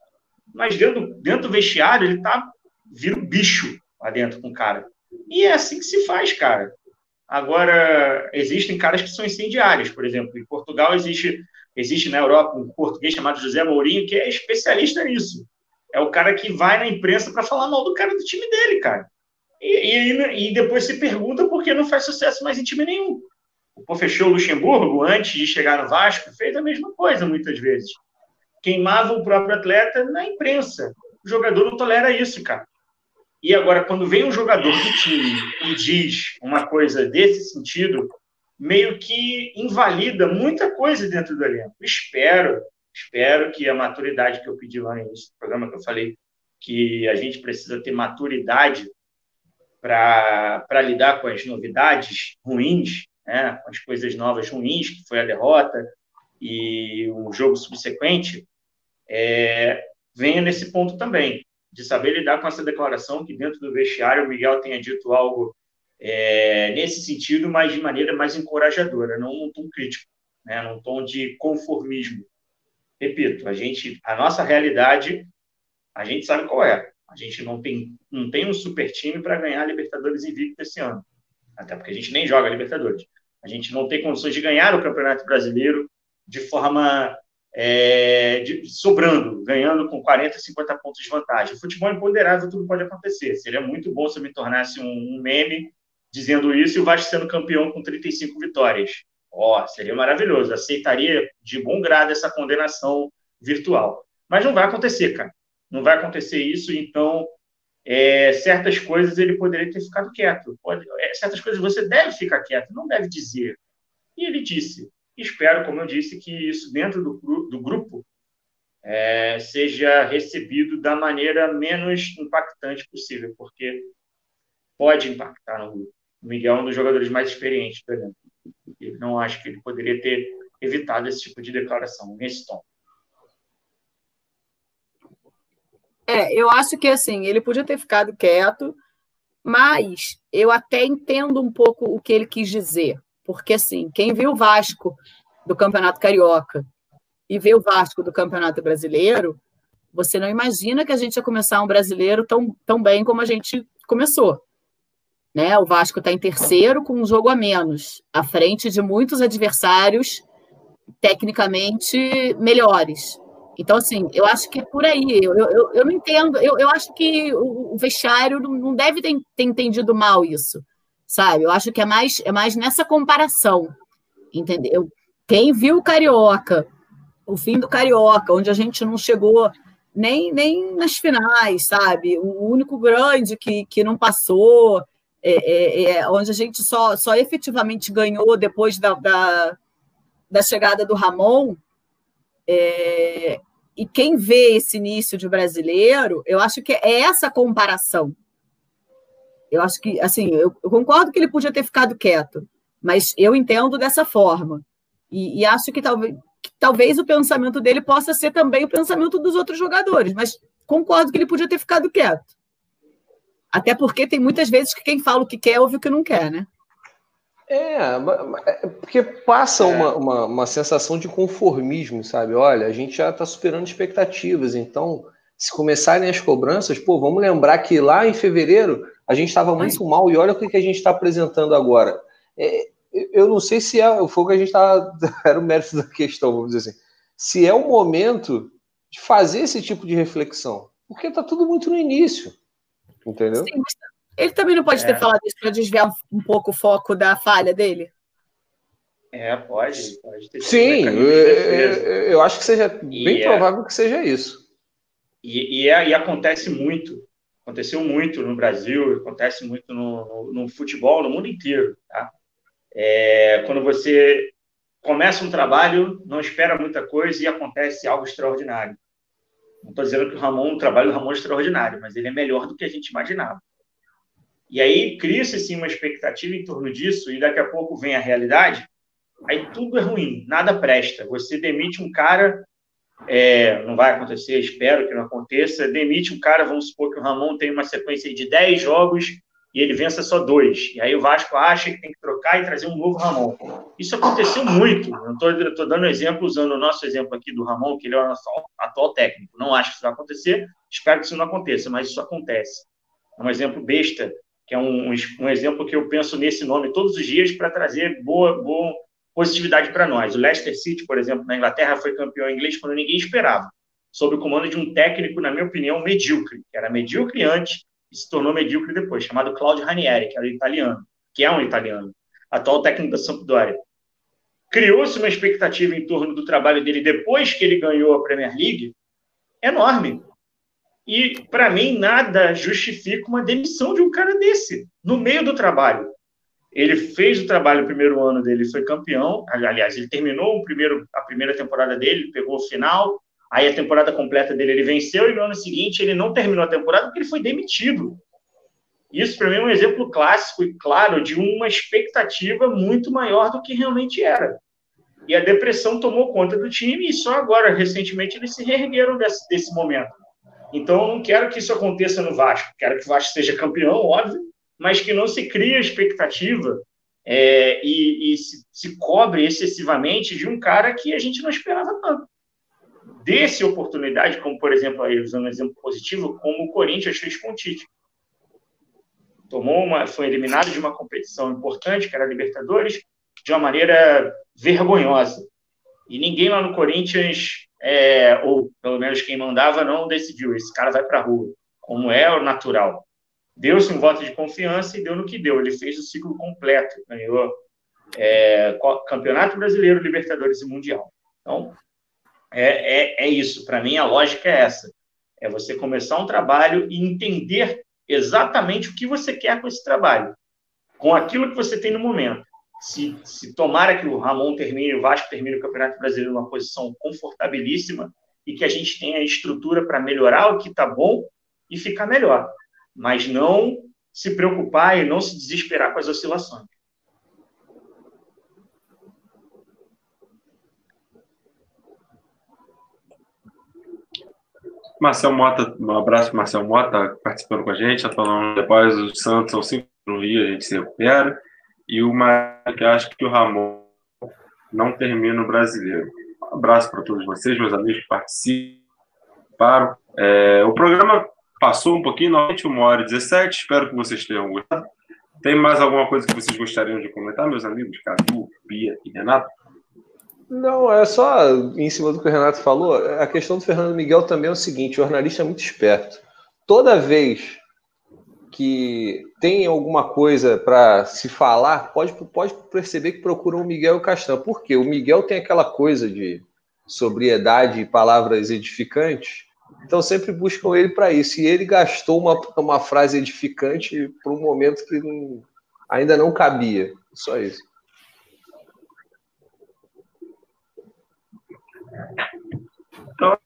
Mas dentro, dentro do vestiário, ele tá, vira um bicho lá dentro com o cara. E é assim que se faz, cara. Agora, existem caras que são incendiários, por exemplo. Em Portugal existe, existe na Europa um português chamado José Mourinho, que é especialista nisso. É o cara que vai na imprensa para falar mal do cara do time dele, cara. E, e, e, depois se pergunta por que não faz sucesso mais em time nenhum. O professor Luxemburgo, antes de chegar no Vasco, fez a mesma coisa muitas vezes. Queimava o próprio atleta na imprensa. O jogador não tolera isso, cara. E agora, quando vem um jogador do time e diz uma coisa desse sentido, meio que invalida muita coisa dentro do elenco. Espero, espero que a maturidade que eu pedi lá no início do programa, que eu falei que a gente precisa ter maturidade para lidar com as novidades ruins, né, com as coisas novas ruins, que foi a derrota e o jogo subsequente, é, venha nesse ponto também de saber lidar com essa declaração, que dentro do vestiário o Miguel tenha dito algo é, nesse sentido, mas de maneira mais encorajadora, não num tom crítico, né, num tom de conformismo. Repito, a gente, a nossa realidade, a gente sabe qual é. A gente não tem, não tem um super time para ganhar a Libertadores invicto esse ano. Até porque a gente nem joga a Libertadores. A gente não tem condições de ganhar o Campeonato Brasileiro de forma é, de, sobrando, ganhando com 40, 50 pontos de vantagem. O futebol imponderável, tudo pode acontecer. Seria muito bom se eu me tornasse um, um meme dizendo isso e o Vasco sendo campeão com 35 vitórias. Ó, oh, seria maravilhoso. Aceitaria de bom grado essa condenação virtual. Mas não vai acontecer, cara. Não vai acontecer isso, então é, certas coisas ele poderia ter ficado quieto. Pode, é, certas coisas você deve ficar quieto, não deve dizer. E ele disse espero, como eu disse, que isso dentro do, do grupo é, seja recebido da maneira menos impactante possível, porque pode impactar no grupo. O Miguel é um dos jogadores mais experientes do elenco. Eu não acho que ele poderia ter evitado esse tipo de declaração, nesse tom. É, eu acho que assim, ele podia ter ficado quieto, mas eu até entendo um pouco o que ele quis dizer. Porque, assim, quem viu o Vasco do Campeonato Carioca e vê o Vasco do Campeonato Brasileiro, você não imagina que a gente ia começar um brasileiro tão, tão bem como a gente começou. Né? O Vasco está em terceiro com um jogo a menos, à frente de muitos adversários tecnicamente melhores. Então, assim, eu acho que é por aí. Eu, eu, eu não entendo. Eu, eu acho que o, vestiário não deve ter, ter entendido mal isso sabe? Eu acho que é mais, é mais nessa comparação, entendeu? Quem viu o Carioca, o fim do Carioca, onde a gente não chegou nem, nem nas finais, sabe? O único grande que, que não passou, é, é, é, onde a gente só, só efetivamente ganhou depois da, da, da chegada do Ramon. É, e quem vê esse início de brasileiro, eu acho que é essa comparação, eu acho que, assim, eu, eu, concordo que ele podia ter ficado quieto, mas eu entendo dessa forma. E, e acho que talvez, que talvez o pensamento dele possa ser também o pensamento dos outros jogadores, mas concordo que ele podia ter ficado quieto. Até porque tem muitas vezes que quem fala o que quer ouve o que não quer, né? É, é porque passa é. Uma, uma, uma, sensação de conformismo, sabe? Olha, a gente já está superando expectativas, então, se começarem as cobranças, pô, vamos lembrar que lá em fevereiro a gente estava muito mal e olha o que, a gente está apresentando agora. É, eu não sei se é o fogo que a gente estava. Era o mérito da questão, vamos dizer assim. Se é o momento de fazer esse tipo de reflexão. Porque está tudo muito no início. Entendeu? Sim, ele também não pode é. ter falado isso para desviar um, pouco o foco da falha dele? É, pode. pode ter Sim, eu, eu, acho que seja bem é provável que seja isso. E, e, é, e acontece muito aconteceu muito no Brasil, acontece muito no, no, no futebol, no mundo inteiro. Tá? É, quando você começa um trabalho, não espera muita coisa e acontece algo extraordinário. Não estou dizendo que o Ramon, o trabalho do Ramon é extraordinário, mas ele é melhor do que a gente imaginava. E aí cria-se sim uma expectativa em torno disso, e daqui a pouco vem a realidade, aí tudo é ruim, nada presta. Você demite um cara, é, não vai acontecer, espero que não aconteça, demite um cara, vamos supor que o Ramon tem uma sequência de 10 jogos e ele vença só dois. E aí o Vasco acha que tem que trocar e trazer um novo Ramon. Isso aconteceu muito. Eu estou dando exemplo, usando o nosso exemplo aqui do Ramon, que ele é o nosso atual técnico. Não acho que isso vai acontecer, espero que isso não aconteça, mas isso acontece. É um exemplo besta, que é um, um, exemplo que eu penso nesse nome todos os dias para trazer boa, boa positividade para nós. O Leicester City, por exemplo, na Inglaterra, foi campeão inglês quando ninguém esperava, sob o comando de um técnico, na minha opinião, medíocre, era medíocre antes e se tornou medíocre depois, chamado Claudio Ranieri, que era italiano, que é um italiano, atual técnico da Sampdoria. Criou-se uma expectativa em torno do trabalho dele depois que ele ganhou a Premier League enorme. E, para mim, nada justifica uma demissão de um cara desse, no meio do trabalho. Ele fez o trabalho no primeiro ano dele, foi campeão. Aliás, ele terminou o primeiro, a primeira temporada dele, pegou o final, Aí a temporada completa dele ele venceu e no ano seguinte ele não terminou a temporada porque ele foi demitido. Isso para mim é um exemplo clássico e claro de uma expectativa muito maior do que realmente era. E a depressão tomou conta do time e só agora, recentemente, eles se reergueram desse, desse momento. Então, eu não quero que isso aconteça no Vasco. Quero que o Vasco seja campeão, óbvio, mas que não se crie a expectativa é, e, e se, se cobre excessivamente de um cara que a gente não esperava tanto desse oportunidade, como por exemplo, aí, usando um exemplo positivo, como o Corinthians fez com o Tite. Tomou uma, foi eliminado de uma competição importante, que era a Libertadores, de uma maneira vergonhosa. E ninguém lá no Corinthians, é, ou pelo menos quem mandava, não decidiu. Esse cara vai para a rua, como é o natural. Deu-se um voto de confiança e deu no que deu. Ele fez o ciclo completo, ganhou é, Campeonato Brasileiro, Libertadores e Mundial. Então, é, é, é isso. Para mim, a lógica é essa. É você começar um trabalho e entender exatamente o que você quer com esse trabalho, com aquilo que você tem no momento. Se, se tomara que o Ramon termine, o Vasco termine o Campeonato Brasileiro numa posição confortabilíssima e que a gente tenha estrutura para melhorar o que está bom e ficar melhor. Mas não se preocupar e não se desesperar com as oscilações. Marcel Mota, um abraço Marcel Mota, participando com a gente, está falando depois o Santos são cinco no Rio, a gente se recupera. E uma que acho que o Ramon não termina o brasileiro. Um abraço para todos vocês, meus amigos que participaram. É, o programa passou um pouquinho, normalmente uma hora e 17, espero que vocês tenham gostado. Tem mais alguma coisa que vocês gostariam de comentar, meus amigos? Cadu, Bia e Renato? Não, é só em cima do que o Renato falou. A questão do Fernando Miguel também é o seguinte: o jornalista é muito esperto. Toda vez que tem alguma coisa para se falar, pode, pode perceber que procuram o Miguel e o Castan. Por quê? O Miguel tem aquela coisa de sobriedade e palavras edificantes, então sempre buscam ele para isso. E ele gastou uma, uma frase edificante para um momento que não, ainda não cabia. Só isso. Então,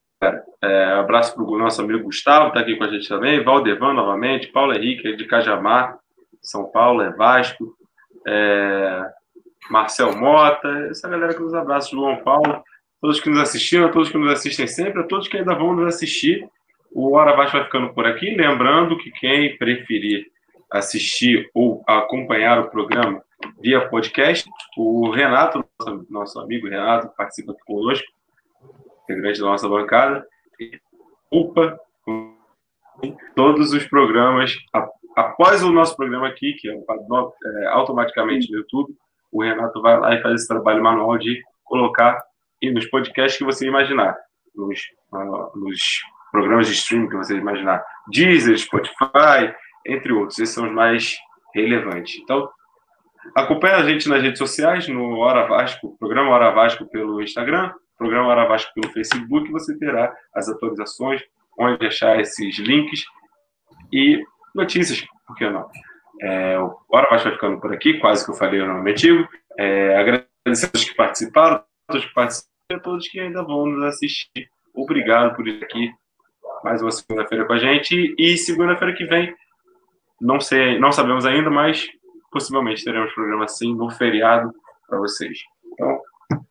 é, abraço para o nosso amigo Gustavo, está aqui com a gente também, Valdevan novamente, Paulo Henrique, de Cajamar, São Paulo, é Vasco, é, Marcel Mota, essa galera que nos abraça, João Paulo, todos que nos assistiram, todos que nos assistem sempre, a todos que ainda vão nos assistir. O Hora Vasco vai ficando por aqui, lembrando que quem preferir assistir ou acompanhar o programa via podcast, o Renato, nosso amigo Renato, participa aqui conosco, integrante da nossa bancada, culpa todos os programas. Após o nosso programa aqui, que é, é automaticamente no YouTube, o Renato vai lá e faz esse trabalho manual de colocar nos podcasts que você imaginar, nos, nos programas de streaming que você imaginar, Deezer, Spotify, entre outros. Esses são os mais relevantes. Então, acompanhe a gente nas redes sociais, no Hora Vasco, programa Hora Vasco pelo Instagram, programa Hora Vasco pelo Facebook, você terá as atualizações, onde achar esses links e notícias, por que não? É, o Hora Vasco vai ficando por aqui, quase que eu falei o nome antigo. É, agradecer a todos que participaram, a todos que participaram e a todos que ainda vão nos assistir. Obrigado por ir aqui mais uma segunda-feira com a gente. E segunda-feira que vem, não sei, não sabemos ainda, mas possivelmente teremos programa sim no feriado para vocês. Então,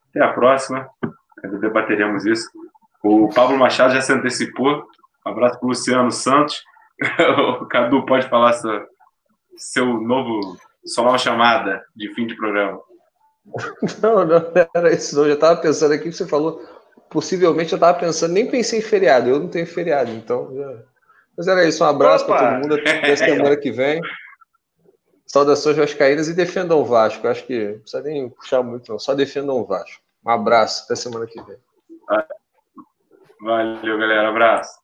até a próxima. Debateremos isso. O Pablo Machado já se antecipou. Um abraço para o Luciano Santos. o Cadu pode falar seu, seu novo, sua nova chamada de fim de programa. Não, não era isso. Não. Eu já estava pensando aqui que você falou. Possivelmente eu estava pensando, nem pensei em feriado. Eu não tenho feriado, então. Já... Mas era isso. Um abraço para todo mundo. Até semana que vem. Saudações vascaínas e defendam o Vasco. Acho que não precisa nem puxar muito, não. Só defendam o Vasco. Um abraço. Até semana que vem. Valeu, galera. Abraço.